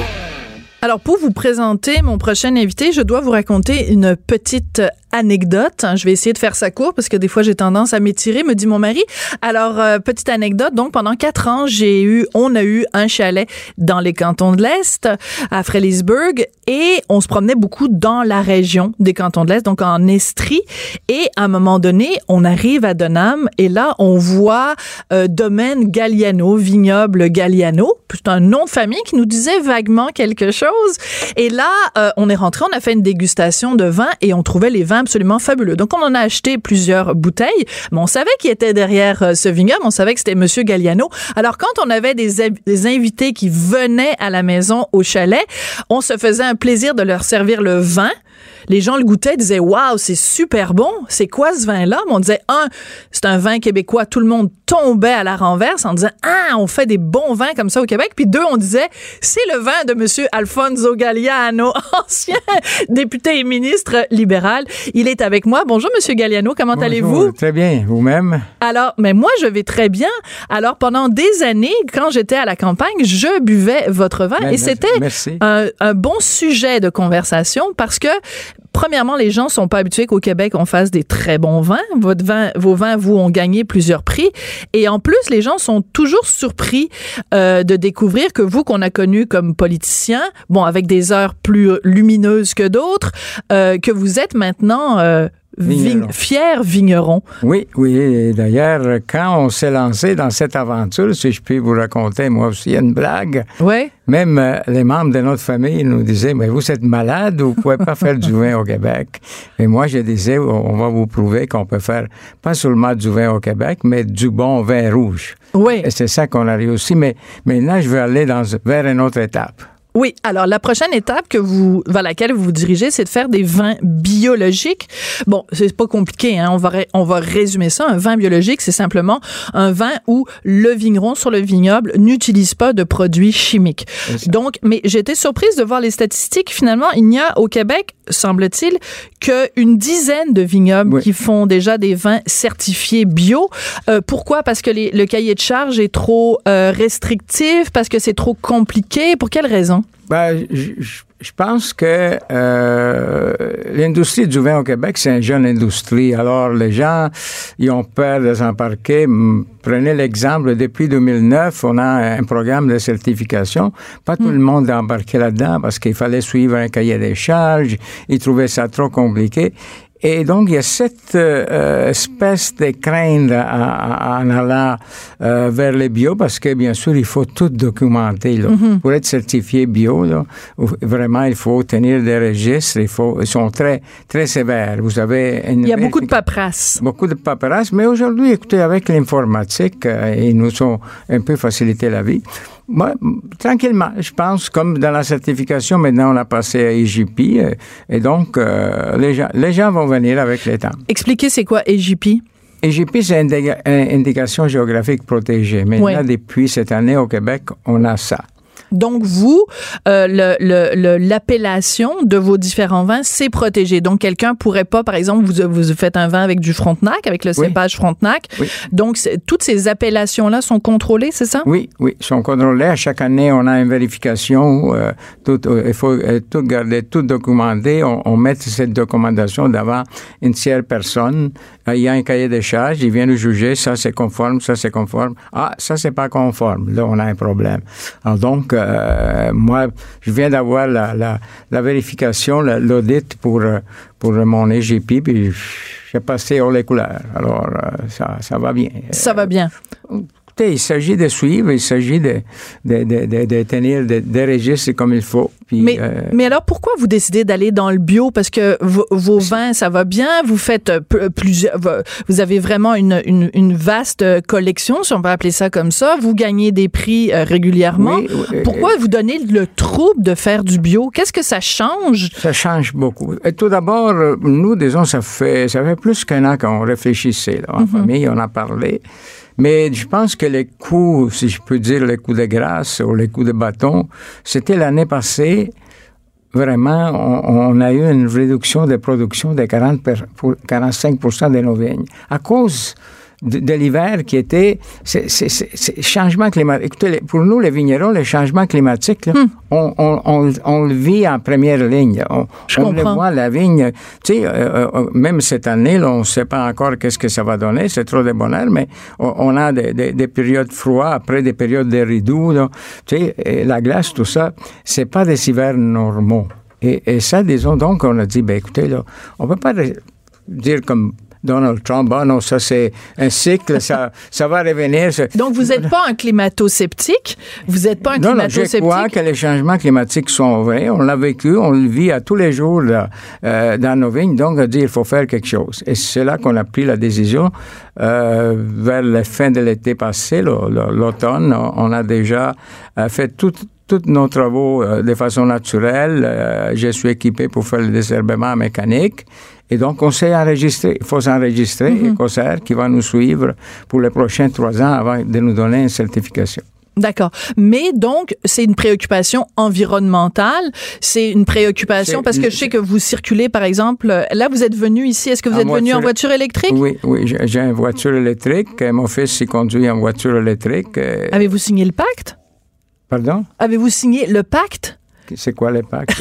Alors, pour vous présenter mon prochain invité, je dois vous raconter une petite anecdote. Je vais essayer de faire ça court parce que des fois j'ai tendance à m'étirer, me dit mon mari. Alors, euh, petite anecdote. Donc, pendant quatre ans, j'ai eu, on a eu un chalet dans les cantons de l'Est, à Frélisburg, et on se promenait beaucoup dans la région des cantons de l'Est, donc en Estrie. Et à un moment donné, on arrive à Denham et là, on voit euh, domaine Galliano, vignoble Galliano. C'est un nom de famille qui nous disait vaguement quelque chose. Et là, euh, on est rentré, on a fait une dégustation de vin et on trouvait les vins absolument fabuleux. Donc, on en a acheté plusieurs bouteilles, mais on savait qui était derrière euh, ce vignoble. On savait que c'était Monsieur Galliano. Alors, quand on avait des, invités qui venaient à la maison au chalet, on se faisait un plaisir de leur servir le vin. Les gens le goûtaient, disaient waouh, c'est super bon. C'est quoi ce vin-là? On disait un, c'est un vin québécois. Tout le monde tombait à la renverse en disant ah, on fait des bons vins comme ça au Québec. Puis deux, on disait c'est le vin de Monsieur Alfonso Galliano, ancien député et ministre libéral. Il est avec moi. Bonjour Monsieur Galliano, comment allez-vous? Très bien. Vous-même? alors, mais moi, je vais très bien. Alors, pendant des années, quand j'étais à la campagne, je buvais votre vin Ben, et merci- c'était un bon sujet de conversation parce que, premièrement, les gens sont pas habitués qu'au Québec, on fasse des très bons vins. Votre vin, vos vins, vous, ont gagné plusieurs prix. Et en plus, les gens sont toujours surpris euh, de découvrir que vous, qu'on a connu comme politicien, bon, avec des heures plus lumineuses que d'autres, euh, que vous êtes maintenant... euh, Vigneron. fier vigneron. Oui, oui. D'ailleurs, quand on s'est lancé dans cette aventure, si je puis vous raconter moi aussi une blague, Ouais. même euh, les membres de notre famille nous disaient, mais vous êtes malade, vous pouvez pas faire du vin au Québec. Et moi, je disais, on va vous prouver qu'on peut faire pas seulement du vin au Québec, mais du bon vin rouge. Oui. Et c'est ça qu'on a réussi. Mais maintenant, je veux aller dans, vers une autre étape. Oui, alors la prochaine étape que vous vers laquelle vous vous dirigez, c'est de faire des vins biologiques. Bon, c'est pas compliqué, hein? on va on va résumer ça. Un vin biologique, c'est simplement un vin où le vigneron sur le vignoble n'utilise pas de produits chimiques. Donc, mais j'étais surprise de voir les statistiques. Finalement, il n'y a au Québec, semble-t-il, qu'une dizaine de vignobles Oui. qui font déjà des vins certifiés bio. Euh, pourquoi? Parce que les- le cahier de charge est trop euh, restrictif, parce que c'est trop compliqué. Pour quelle raison? Ben, je, pense que euh, l'industrie du vin au Québec, c'est une jeune industrie. Alors, les gens, ils ont peur de s'embarquer. Prenez l'exemple, depuis 2009, on a un programme de certification. Pas tout le monde a embarqué là-dedans parce qu'il fallait suivre un cahier des charges. Ils trouvaient ça trop compliqué. Et donc, il y a cette euh, espèce de crainte en- allant euh, vers les bio, parce que, bien sûr, il faut tout documenter. là. Pour être certifié bio, là, vraiment, il faut tenir des registres. Il faut, ils sont très, très sévères. Vous avez une Il y a beaucoup de paperasse. Beaucoup de paperasse, mais aujourd'hui, écoutez, avec l'informatique, euh, ils nous ont un peu facilité la vie. Moi, tranquillement, je pense, comme dans la certification, maintenant on a passé à EGP, euh, et donc euh, les, gens, les gens vont venir avec le temps. Expliquez c'est quoi EJP. EGP, c'est indication géographique protégée. Maintenant, Oui. depuis cette année au Québec, on a ça. Donc, vous, euh, le- le- le- l'appellation de vos différents vins, c'est protégé. Donc, quelqu'un pourrait pas, par exemple, vous, vous faites un vin avec du Frontenac, avec le Oui. cépage Frontenac. Oui. Donc, toutes ces appellations-là sont contrôlées, c'est ça? Oui, oui, sont contrôlés. À chaque année, on a une vérification. euh, tout, euh, il faut euh, tout garder, tout documenter. On, on met cette documentation devant une tierce personne. Euh, Il y a un cahier de charges. Il vient nous juger. Ça, c'est conforme. Ça, c'est conforme. Ah, ça, c'est pas conforme. Là, on a un problème. Alors, donc, euh, moi, je viens d'avoir la, la, la vérification, la- l'audit pour, euh, pour mon EGP, puis j'ai passé haut les couleurs. Alors, euh, ça, ça va bien. Ça va bien. Écoutez, il s'agit de suivre, il s'agit de, de, de, de, tenir des registres comme il faut. Puis, Mais, euh, mais alors, pourquoi vous décidez d'aller dans le bio? Parce que vos, vos vins, ça va bien. Vous faites euh, plusieurs. Vous avez vraiment une, une, une vaste euh, collection, si on peut appeler ça comme ça. Vous gagnez des prix régulièrement. Oui, oui, pourquoi vous donnez le trouble de faire du bio? Qu'est-ce que ça change? ça change beaucoup. Et tout d'abord, nous, disons, ça fait, ça fait plus qu'un an qu'on réfléchissait là, en famille, on a parlé. Mais je pense que les coups, si je peux dire, les coups de grâce ou les coups de bâton, c'était l'année passée. Vraiment, on, a eu une réduction de production de 40 per- pour 45 de nos vignes à cause de, de l'hiver qui était c'est, changement climatique. Écoutez, pour nous, les vignerons, les changements climatiques, là, on, on, on, on le vit en première ligne. On, le voit, la vigne. Tu sais, euh, euh, même cette année, là, on ne sait pas encore qu'est-ce que ça va donner. C'est trop de bonheur, mais on, a des, des, des périodes froides, après des périodes de rideaux. Là. Tu sais, la glace, tout ça, c'est pas des hivers normaux. Et, et ça, disons, donc, on a dit, ben écoutez, là, on peut pas dire comme Donald Trump, ah non, ça c'est un cycle, ça, ça va revenir. Donc, vous n'êtes pas un climato-sceptique? Vous n'êtes pas un non, non, je crois climato-sceptique. que les changements climatiques sont vrais. On l'a vécu, on le vit à tous les jours là, euh, dans nos vignes. Donc, on dit il faut faire quelque chose. Et c'est là qu'on a pris la décision. Euh, vers la fin de l'été passé, l'automne, on a déjà euh, fait tout tous nos travaux euh, de façon naturelle. Euh, je suis équipé pour faire le désherbement mécanique. Et donc, on s'est enregistré. Il faut s'enregistrer. Ecoser qui va nous suivre pour les prochains trois ans avant de nous donner une certification. D'accord. Mais donc, c'est une préoccupation environnementale. C'est une préoccupation parce que je sais que vous circulez, par exemple. Là, vous êtes venu ici. Est-ce que vous êtes venu en voiture- électrique? Oui, oui, j'ai une voiture électrique. Mon fils, il conduit en voiture électrique. Avez-vous signé le pacte? Pardon? Avez-vous signé le pacte? C'est quoi les pactes?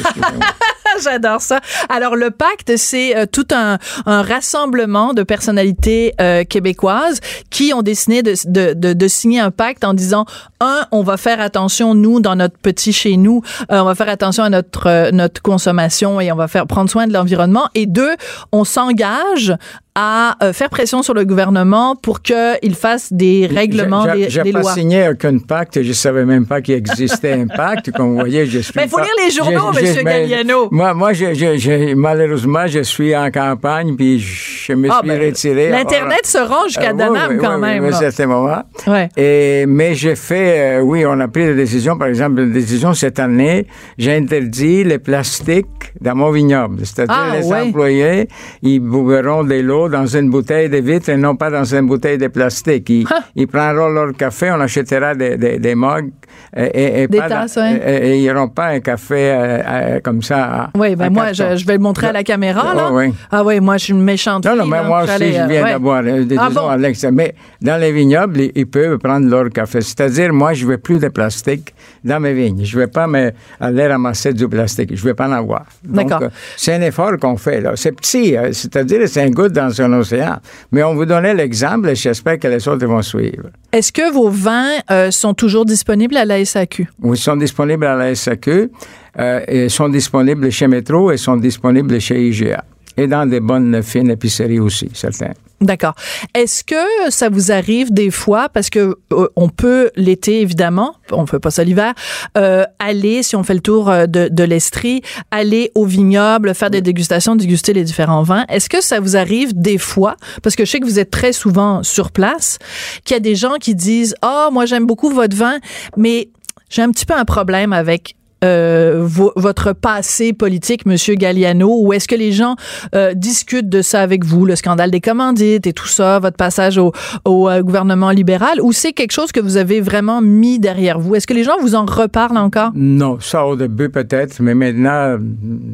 Excusez-moi. J'adore ça. Alors, le pacte, c'est euh, tout un, un rassemblement de personnalités euh, québécoises qui ont décidé de, de, de, de signer un pacte en disant, un, on va faire attention, nous, dans notre petit chez nous, euh, on va faire attention à notre, euh, notre consommation et on va faire prendre soin de l'environnement. Et deux, on s'engage à euh, faire pression sur le gouvernement pour qu'il fasse des règlements, J'ai- des, J'ai des pas lois. signé aucun pacte. Je savais même pas qu'il existait un pacte. Comme vous voyez, je suis. Mais il faut pas- lire les journaux, je- je- Monsieur mais- Galliano. Moi, moi je, je- je- malheureusement, je suis en campagne, puis je me Ah, suis ben, retiré. L'Internet se rend jusqu'à Danam oui, quand oui, même. Oui, à certains moments. Ouais. Et, mais j'ai fait, euh, oui, on a pris des décisions. Par exemple, une décision cette année, j'ai interdit les plastiques dans mon vignoble. C'est-à-dire, Ah, les ouais. employés, ils boiront de l'eau dans une bouteille de vitre et non pas dans une bouteille de plastique. Ils, Ah. ils prendront leur café, on achètera des, des, des mugs et, et- et Des pas ouais. et, ils un café euh, euh, comme ça. Oui, ben en moi, je, je vais le montrer à la caméra, là. Ah, oui. Ah oui, moi, je suis une méchante Non, non, mais là. moi aussi, je euh, viens ouais. d'avoir, euh, des- Ah bon? à l'extérieur. Mais dans les vignobles, ils, ils peuvent prendre leur café. C'est-à-dire, moi, je ne veux plus de plastique dans mes vignes. Je ne vais pas me, aller ramasser du plastique. Je ne vais pas en avoir. D'accord. euh, c'est un effort qu'on fait, là. C'est petit, euh, c'est-à-dire, c'est un goutte dans un océan. Mais on vous donnait l'exemple et j'espère que les autres vont suivre. Est-ce que vos vins euh, sont toujours disponibles à la SAQ? Ils sont disponibles à la SAQ, euh, et sont disponibles chez Métro et sont disponibles chez IGA. Et dans des bonnes fines épiceries aussi, certains. D'accord. Est-ce que ça vous arrive des fois, parce que euh, on peut l'été évidemment, on fait pas ça l'hiver, euh, aller si on fait le tour euh, de, de l'Estrie, aller au vignoble, faire des dégustations, déguster les différents vins. Est-ce que ça vous arrive des fois, parce que je sais que vous êtes très souvent sur place, qu'il y a des gens qui disent ah moi j'aime beaucoup votre vin, mais j'ai un petit peu un problème avec euh, vo- votre passé politique, Monsieur Galliano, ou est-ce que les gens euh, discutent de ça avec vous, le scandale des commandites et tout ça, votre passage au, au euh, gouvernement libéral, ou c'est quelque chose que vous avez vraiment mis derrière vous? Est-ce que les gens vous en reparlent encore? Non, ça au début peut-être, mais maintenant,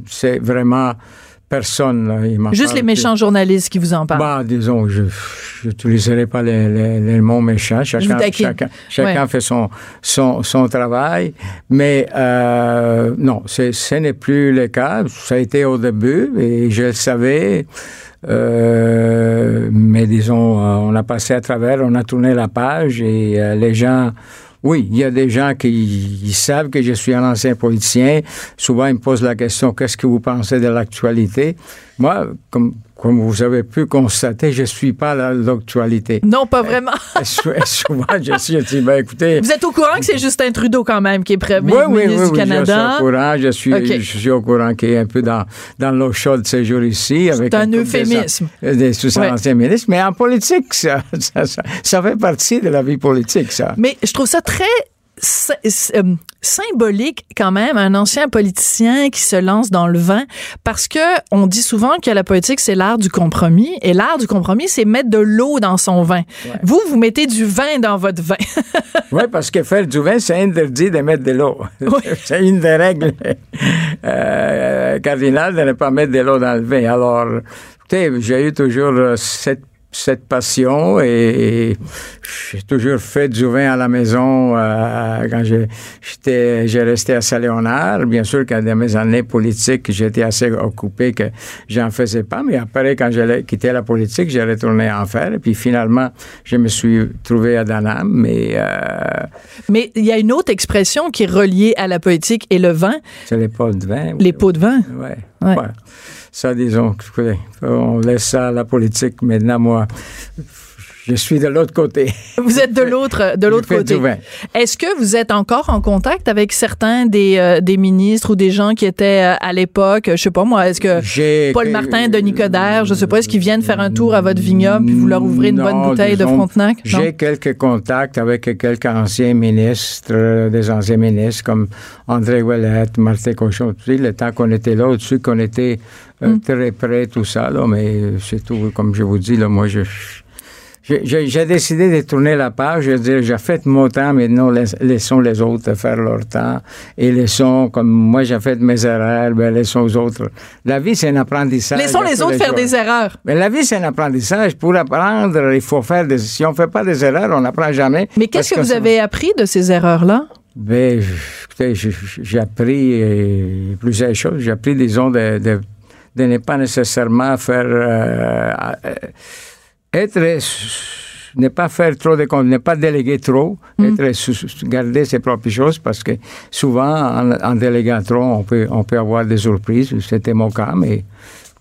c'est vraiment personne. là, il Juste parle les méchants journalistes qui vous en parlent. Bah, disons, je n'utiliserai pas les, les, les mots méchants. Chacun, chacun, chacun Ouais. fait son, son, son travail. Mais euh, non, ce n'est plus le cas. Ça a été au début et je le savais. Euh, mais disons, euh, on a passé à travers, on a tourné la page et euh, les gens. Oui, il y a des gens qui savent que je suis un ancien politicien. Souvent, ils me posent la question qu'est-ce que vous pensez de l'actualité? Moi, comme, comme vous avez pu constater, je ne suis pas la- l'actualité. Non, pas vraiment. Souvent, je suis, je dis, ben, écoutez. Vous êtes au courant que c'est Justin Trudeau quand même qui est premier Oui, oui, ministre oui, du oui, Canada? je suis au courant. Je suis, je suis au courant qu'il est un peu dans, dans l'eau chaude ces jours-ci. avec un couple des- euphémisme. Des, sous anciens ministres. Mais en politique, ça, ça, ça, ça fait partie de la vie politique, ça. Mais je trouve ça très symbolique quand même, un ancien politicien qui se lance dans le vin, parce que on dit souvent que la politique, c'est l'art du compromis, et l'art du compromis, c'est mettre de l'eau dans son vin. Vous, vous mettez du vin dans votre vin. Oui, parce que faire du vin, c'est interdit de mettre de l'eau. c'est une des règles euh, cardinales de ne pas mettre de l'eau dans le vin. Alors, écoutez, j'ai eu toujours euh, cette cette passion et, j'ai toujours fait du vin à la maison euh, quand j'étais j'ai resté à Saint-Léonard. Bien sûr, dans mes années politiques, j'étais assez occupé que j'en faisais pas, mais après, quand j'ai quitté la politique, j'ai retourné en faire. Et puis finalement, je me suis trouvé à Danam, mais euh, Mais il y a une autre expression qui est reliée à la politique et le vin, c'est les pots de vin. les pots de vin. Ouais. Ouais. ouais. Ça, disons, on laisse ça à la politique. Maintenant, moi, je suis de l'autre côté. Vous êtes de l'autre de l'autre côté. Est-ce que vous êtes encore en contact avec certains des, euh, des ministres ou des gens qui étaient euh, à l'époque, je sais pas moi, est-ce que Paul Martin, Denis Coderre, je sais pas, est-ce qu'ils viennent faire un tour à votre vignoble puis vous leur ouvrez une bonne bouteille de Frontenac? J'ai quelques contacts avec quelques anciens ministres, euh, des anciens ministres comme André Ouellette, Martin Cochon, le temps qu'on était là, au-dessus qu'on était euh, Mm. très près, tout ça, là, mais c'est tout, comme je vous dis, là, moi, je... j'ai- décidé de tourner la page, je veux dire, j'ai fait mon temps, maintenant laiss- laissons les autres faire leur temps et laissons, comme moi j'ai fait mes erreurs, ben laissons aux autres. La vie, c'est un apprentissage. Laissons les autres faire des erreurs. Mais la vie, c'est un apprentissage. Pour apprendre, il faut faire des... Si on fait pas des erreurs, on n'apprend jamais. Mais qu'est-ce que vous avez appris de ces erreurs-là? Ben, écoutez, j'ai appris euh, plusieurs choses. J'ai appris, disons, de, de, de ne pas nécessairement faire... euh, euh, être... Ne pas faire trop de comptes, ne pas déléguer trop, être sous- sous- garder ses propres choses parce que souvent, en, en déléguant trop, on peut, on peut avoir des surprises. C'était mon cas, mais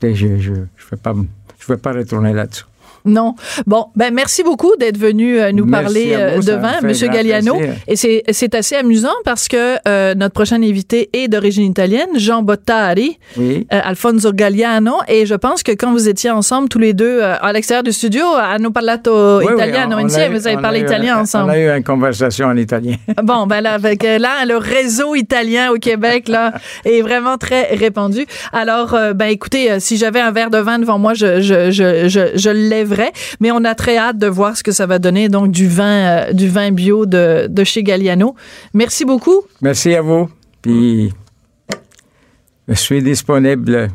je ne je, je vais, pas, je vais pas retourner là-dessus. Non. Bon, ben merci beaucoup d'être venu euh, nous Merci parler euh, vous, de vin, Monsieur Galliano. plaisir. Et c'est assez amusant parce que euh, notre prochain invité est d'origine italienne, Jean Bottari, Oui. euh, Alfonso Galliano, et je pense que quand vous étiez ensemble tous les deux euh, à l'extérieur du studio, hanno parlato Oui, oui, italiano on- on a insieme, eu- vous avez parlé eu italien ensemble. On a eu une conversation en italien. Bon, ben là, avec là, le réseau italien au Québec, là, est vraiment très répandu. Alors, ben écoutez, si j'avais un verre de vin devant moi, je, je, je, je, je le Mais on a très hâte de voir ce que ça va donner, donc, du vin, euh, du vin bio de, de chez Galliano. Merci beaucoup. Merci à vous. Puis, je suis disponible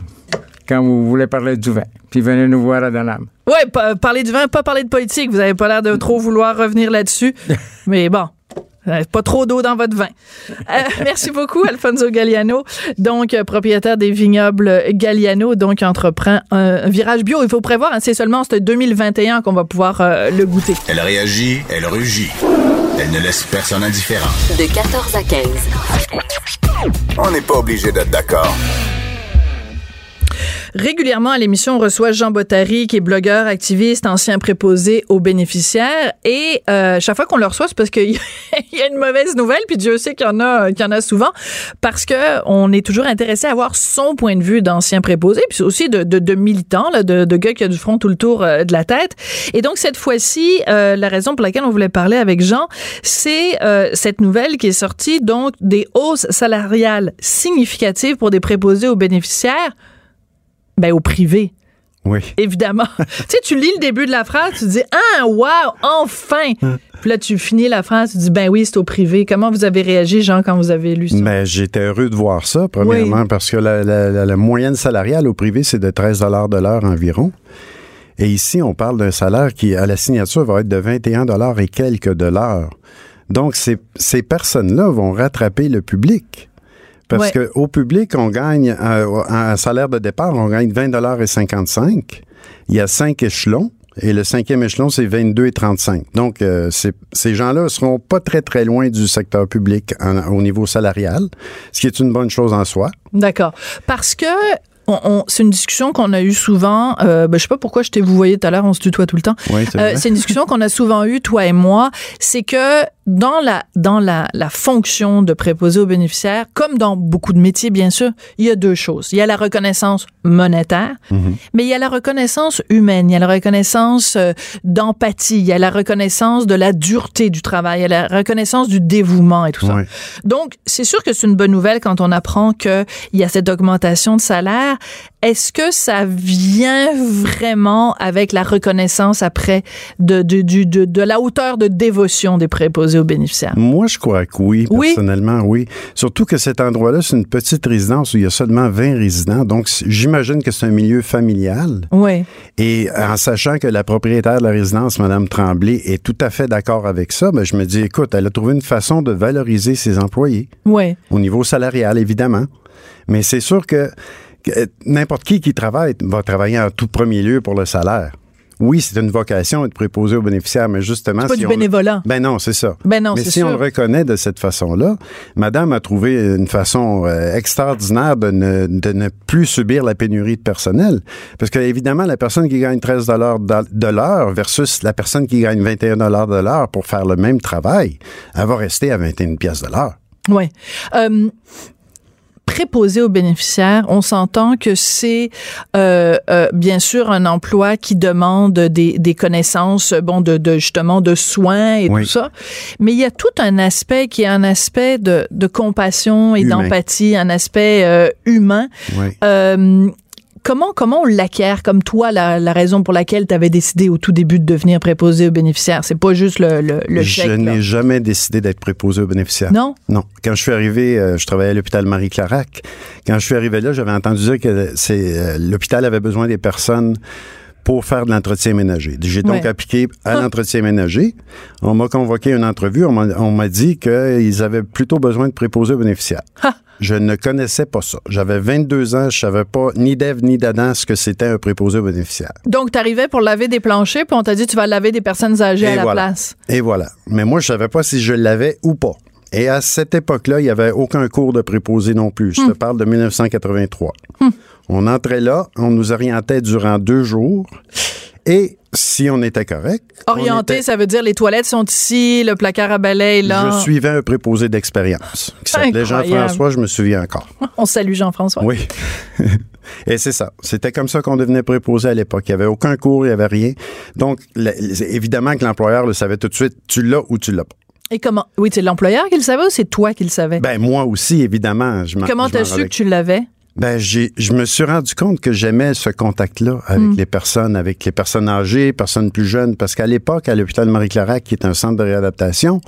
quand vous voulez parler du vin. Puis, venez nous voir à Danam. Ouais, pa- parler du vin, pas parler de politique. Vous avez pas l'air de trop vouloir revenir là-dessus. Mais bon. Euh, Pas trop d'eau dans votre vin. Euh, merci beaucoup, Alfonso Galliano, donc euh, propriétaire des vignobles Galliano, donc entreprend un, un virage bio. Il faut prévoir, hein, c'est seulement en 2021 qu'on va pouvoir euh, le goûter. Elle réagit, elle rugit. Elle ne laisse personne indifférent. De 14 à 15. On n'est pas obligé d'être d'accord. Régulièrement à l'émission, on reçoit Jean Bottary, qui est blogueur, activiste, ancien préposé aux bénéficiaires. Et euh, chaque fois qu'on le reçoit, c'est parce qu'il y a une mauvaise nouvelle, puis Dieu sait qu'il y en a, qu'il y en a souvent, parce que on est toujours intéressé à avoir son point de vue d'ancien préposé, puis aussi de, de, de militant, là, de, de gars qui a du front tout le tour euh, de la tête. Et donc cette fois-ci, euh, la raison pour laquelle on voulait parler avec Jean, c'est euh, cette nouvelle qui est sortie, donc des hausses salariales significatives pour des préposés aux bénéficiaires, ben au privé. Oui. Évidemment. tu sais, tu lis le début de la phrase, tu dis Ah, wow, enfin! Puis là, tu finis la phrase, tu dis Ben oui, c'est au privé. Comment vous avez réagi, Jean, quand vous avez lu ça? Mais j'étais heureux de voir ça, premièrement, Oui. parce que la, la- la- la moyenne salariale au privé, c'est de 13 de l'heure environ. Et ici, on parle d'un salaire qui, à la signature, va être de 21 et quelques de l'heure. Donc, ces, ces personnes-là vont rattraper le public. Parce Ouais. que qu'au public, on gagne, euh, un salaire de départ, on gagne 20 et 55. Il y a cinq échelons. Et le cinquième échelon, c'est 22 et 35. Donc, euh, c'est- ces gens-là seront pas très, très loin du secteur public en- au niveau salarial, ce qui est une bonne chose en soi. D'accord. Parce que c'est une discussion qu'on a eue souvent. Euh, ben, je sais pas pourquoi je t'ai vous voyez tout à l'heure, on se tutoie tout le temps. Oui, c'est Euh, une discussion qu'on a souvent eue, toi et moi. C'est que dans la dans la, la fonction de préposé aux bénéficiaires, comme dans beaucoup de métiers, bien sûr, il y a deux choses. Il y a la reconnaissance monétaire, Mhm. mais il y a la reconnaissance humaine, il y a la reconnaissance euh, d'empathie, il y a la reconnaissance de la dureté du travail, il y a la reconnaissance du dévouement et tout ça. Donc, c'est sûr que c'est une bonne nouvelle quand on apprend qu'il y a cette augmentation de salaire. Est-ce que ça vient vraiment avec la reconnaissance après de, de, du- de, de la hauteur de dévotion des préposés aux bénéficiaires? Moi, je crois que oui, Oui. personnellement, oui. Surtout que cet endroit-là, c'est une petite résidence où il y a seulement 20 résidents. Donc, j'imagine que c'est un milieu familial. Oui. Et en sachant que la propriétaire de la résidence, Mme Tremblay, est tout à fait d'accord avec ça, ben, je me dis, écoute, elle a trouvé une façon de valoriser ses employés. Oui. Au niveau salarial, évidemment. Mais c'est sûr que, que n'importe qui qui travaille va travailler en tout premier lieu pour le salaire. Oui, c'est une vocation être préposé aux bénéficiaires, mais justement... C'est pas si du on- bénévolat. Ben non, c'est ça. Ben non, mais si on le reconnaît de cette façon-là, Madame a trouvé une façon euh, extraordinaire de ne, de ne plus subir la pénurie de personnel. Parce que, évidemment, la personne qui gagne 13 de de l'heure versus la personne qui gagne 21 de l'heure pour faire le même travail, elle va rester à 21 pièces de l'heure. Oui. Euh, préposé aux bénéficiaires, on s'entend que c'est euh, euh, bien sûr un emploi qui demande des, des connaissances, bon, de, de justement de soins et Oui. tout ça, mais il y a tout un aspect qui est un aspect de, de compassion et d'empathie, un aspect euh, humain. Oui. Comment, comment on l'acquiert, comme toi, la, la raison pour laquelle tu avais décidé au tout début de devenir préposé aux bénéficiaires? C'est pas juste le, le, le je chèque. là. n'ai jamais décidé d'être préposé aux bénéficiaires. Non? Non. Quand je suis arrivé, euh, je travaillais à l'hôpital Marie-Clarac. Quand je suis arrivé là, j'avais entendu dire que c'est euh, l'hôpital avait besoin des personnes pour faire de l'entretien ménager. J'ai donc Ouais. appliqué à Ah. l'entretien ménager. On m'a convoqué à une entrevue. On m'a- dit qu'ils avaient plutôt besoin de préposés aux bénéficiaires. Je ne connaissais pas ça. J'avais 22 ans, je savais pas ni d'Ève ni d'Adam ce que c'était un préposé aux bénéficiaires. Donc, tu arrivais pour laver des planchers, puis on t'a dit tu vas laver des personnes âgées à la place. Et voilà. Mais moi, je savais pas si je l'avais ou pas. Et à cette époque-là, il n'y avait aucun cours de préposé non plus. Je te parle de 1983. On entrait là, on nous orientait durant deux jours. Et si on était correct. Orienté, était- ça veut dire les toilettes sont ici, le placard à balai est là. Je suivais un préposé d'expérience qui s'appelait. Jean-François, je me souviens encore. On salue Jean-François. Oui. Et c'est ça. C'était comme ça qu'on devenait préposé à l'époque. Il n'y avait aucun cours, il n'y avait rien. Donc, évidemment que l'employeur le savait tout de suite, tu l'as ou tu l'as pas. Et comment Oui, c'est l'employeur qui le savait ou c'est toi qui le savais? Ben, moi aussi, évidemment. Je Comment t'as su que tu l'avais? Ben, j'ai, je me suis rendu compte que j'aimais ce contact-là avec Hmm. les personnes, avec les personnes âgées, personnes plus jeunes, parce qu'à l'époque, à l'hôpital Marie-Clarac, qui est un centre de réadaptation,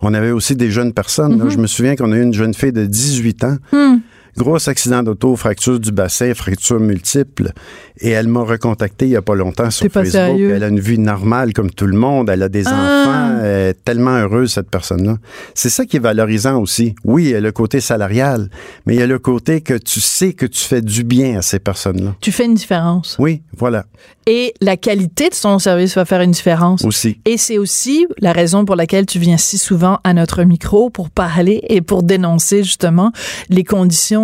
on avait aussi des jeunes personnes. Là. Je me souviens qu'on a eu une jeune fille de 18 ans, Hmm. Gros accident d'auto, fracture du bassin, fracture multiple, et elle m'a recontacté il y a pas longtemps sur pas Facebook. sérieux? Elle a une vie normale comme tout le monde, elle a des Ah. enfants, elle est tellement heureuse cette personne-là. C'est ça qui est valorisant aussi. Oui, il y a le côté salarial, mais il y a le côté que tu sais que tu fais du bien à ces personnes-là. Tu fais une différence. Oui, voilà, Et la qualité de son service va faire une différence. aussi. Et c'est aussi la raison pour laquelle tu viens si souvent à notre micro pour parler et pour dénoncer justement les conditions.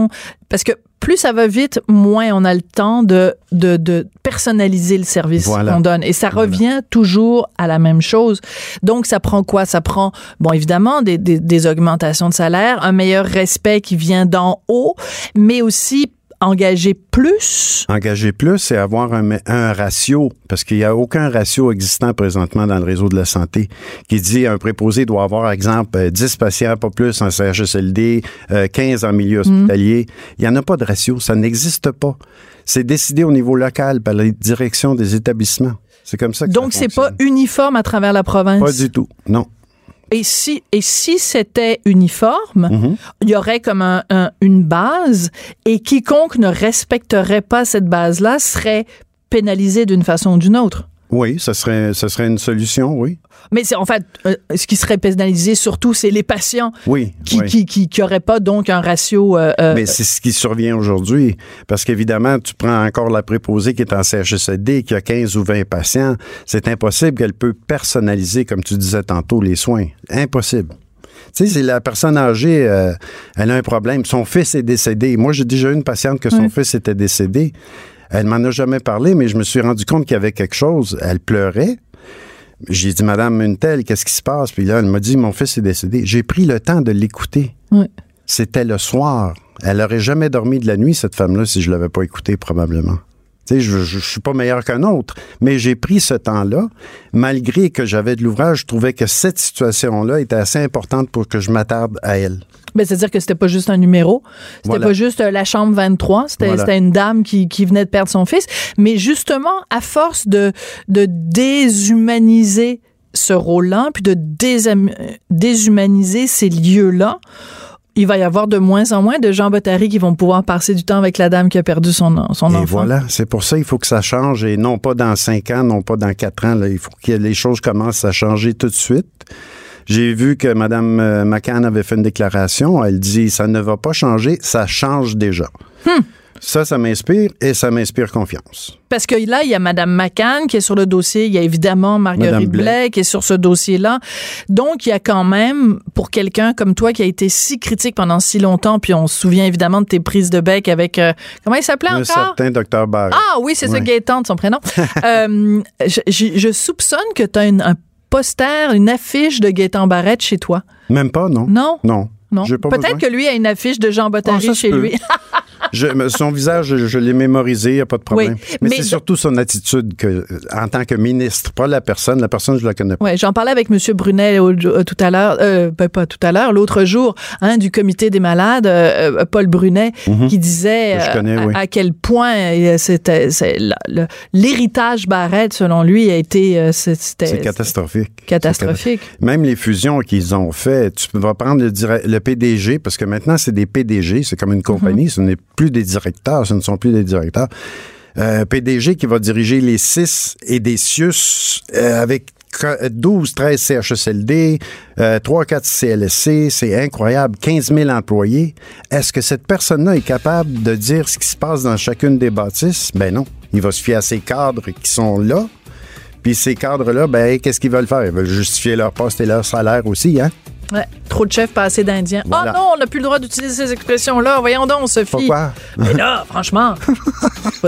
Parce que plus ça va vite, moins on a le temps de, de, de personnaliser le service Voilà. qu'on donne. Et ça Voilà. revient toujours à la même chose. Donc, ça prend quoi? Ça prend, bon, évidemment, des, des, des augmentations de salaire, un meilleur respect qui vient d'en haut, mais aussi engager plus? Engager plus, c'est avoir un, un ratio, parce qu'il n'y a aucun ratio existant présentement dans le réseau de la santé qui dit un préposé doit avoir, par exemple, euh, 10 patients, pas plus en CHSLD, euh, 15 en milieu hospitalier. Il n'y en a pas de ratio, ça n'existe pas. C'est décidé au niveau local par la direction des établissements. C'est comme ça que Donc, c'est pas uniforme à travers la province? Pas du tout, non. Et si, et si c'était uniforme, Mhm. il y aurait comme un, un- une base et quiconque ne respecterait pas cette base-là serait pénalisé d'une façon ou d'une autre. Oui, ce serait, ce serait une solution, oui. Mais c'est en fait, euh, ce qui serait pénalisé surtout, c'est les patients Oui. qui, oui. qui, qui, pas donc un ratio. euh, euh, Mais c'est ce qui survient aujourd'hui. Parce qu'évidemment, tu prends encore la préposée qui est en CHSLD, qui a 15 ou 20 patients. C'est impossible qu'elle peut personnaliser, comme tu disais tantôt, les soins. Impossible. Tu sais, c'est la personne âgée, euh, elle a un problème. Son fils est décédé. Moi, j'ai déjà eu une patiente que son Oui. fils était décédé. Elle m'en a jamais parlé, mais je me suis rendu compte qu'il y avait quelque chose. Elle pleurait. J'ai dit, Madame Muntel, qu'est-ce qui se passe? Puis là, elle m'a dit, mon fils est décédé. J'ai pris le temps de l'écouter. C'était le soir. Elle aurait jamais dormi de la nuit, cette femme-là, si je l'avais pas écoutée, probablement. Sais, je, je, je suis pas meilleur qu'un autre, mais j'ai pris ce temps-là, malgré que j'avais de l'ouvrage, je trouvais que cette situation-là était assez importante pour que je m'attarde à elle. ben, c'est-à-dire que c'était pas juste un numéro, c'était Voilà. pas juste euh, la chambre 23, c'était Voilà. une dame qui, qui venait de perdre son fils. Mais justement, à force de, de déshumaniser ce rôle-là, puis de euh, déshumaniser ces lieux-là, il va y avoir de moins en moins de gens Bottary qui vont pouvoir passer du temps avec la dame qui a perdu son, son et enfant. voilà, c'est pour ça qu'il faut que ça change, et non pas dans cinq ans, non pas dans quatre ans. Là, il faut que les choses commencent à changer tout de suite. J'ai vu que Mme euh, McCann avait fait une déclaration. Elle dit ça ne va pas changer, ça change déjà. Hmm. Ça, ça m'inspire et ça m'inspire confiance. Parce que là, il y a Mme McCann qui est sur le dossier. Il y a évidemment Marguerite Blais. Blais. qui est sur ce dossier-là. Donc, il y a quand même, pour quelqu'un comme toi qui a été si critique pendant si longtemps, puis on se souvient évidemment de tes prises de bec avec... euh, comment il s'appelait Un encore? certain docteur Barrett. Ah oui, c'est Ouais. Gaétan de son prénom. Euh, je, soupçonne que tu as un poster, une affiche de Gaétan Barrette chez toi. Même pas, non? Non? Non. Non. Peut-être que lui a une affiche de Jean Bottary se chez peut. lui. Je- son visage, je, je l'ai mémorisé, il n'y a pas de problème. Oui, mais mais c'est surtout son attitude que, euh, en tant que ministre, pas la personne. La personne, je la connais pas. Ouais, j'en parlais avec Monsieur Brunet au- euh, tout à l'heure, euh, ben, pas tout à l'heure, l'autre jour, hein, du comité des malades, euh, euh, Paul Brunet, qui disait Mhm. Que euh, connais, à, oui. à quel point euh, c'était l'héritage Barrette, selon lui, a été euh, c'est- c'était catastrophique. catastrophique. Même les fusions qu'ils ont fait, tu vas prendre le, le PDG, parce que maintenant, c'est des PDG, c'est comme une compagnie, ce n'est plus des directeurs, ce ne sont plus des directeurs. Euh, PDG qui va diriger les six et des CIUS euh, avec qu- 12, 13 CHSLD, euh, 3, 4 CLSC, c'est incroyable, 15 000 employés. Est-ce que cette personne-là est capable de dire ce qui se passe dans chacune des bâtisses? Ben non. Il va se fier à ses cadres qui sont là. Puis ces cadres-là, ben, qu'est-ce qu'ils veulent faire? Ils veulent justifier leur poste et leur salaire aussi, hein? Ouais, trop de chefs, pas assez d'Indiens. Voilà. Oh non, on n'a plus le droit d'utiliser ces expressions-là. Voyons donc, Sophie. Pourquoi? Mais là, franchement,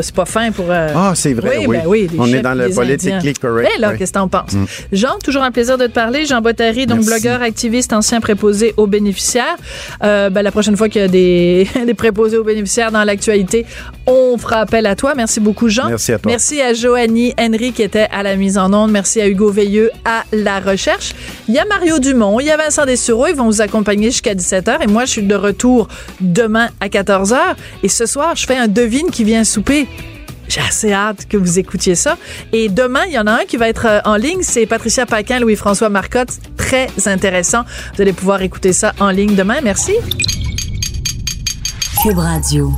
c'est pas- fin pour. euh, Ah, c'est vrai, oui. ben oui, On est dans le politically correct, Eh là, oui. Mm. qu'est-ce que t'en penses? Jean, toujours un plaisir de te parler. Jean Bottary, donc Merci. blogueur, activiste, ancien préposé aux bénéficiaires. Euh, ben, la prochaine fois qu'il y a des, des préposés aux bénéficiaires dans l'actualité, on fera appel à toi. Merci beaucoup, Jean. Merci à toi. Merci à Joanie Henry qui était à la mise en onde. Merci à Hugo Veilleux à la recherche. Il y a Mario Dumont, il y a Vincent Dessureau. Ils vont vous accompagner jusqu'à 17h. Et moi, je suis de retour demain à 14h. Et ce soir, je fais un devine qui vient souper. J'ai assez hâte que vous écoutiez ça. Et demain, il y en a un qui va être euh, en ligne. C'est Patricia Paquin, Louis-François Marcotte. Très intéressant. Vous allez pouvoir écouter ça en ligne demain. Merci. Cube Radio.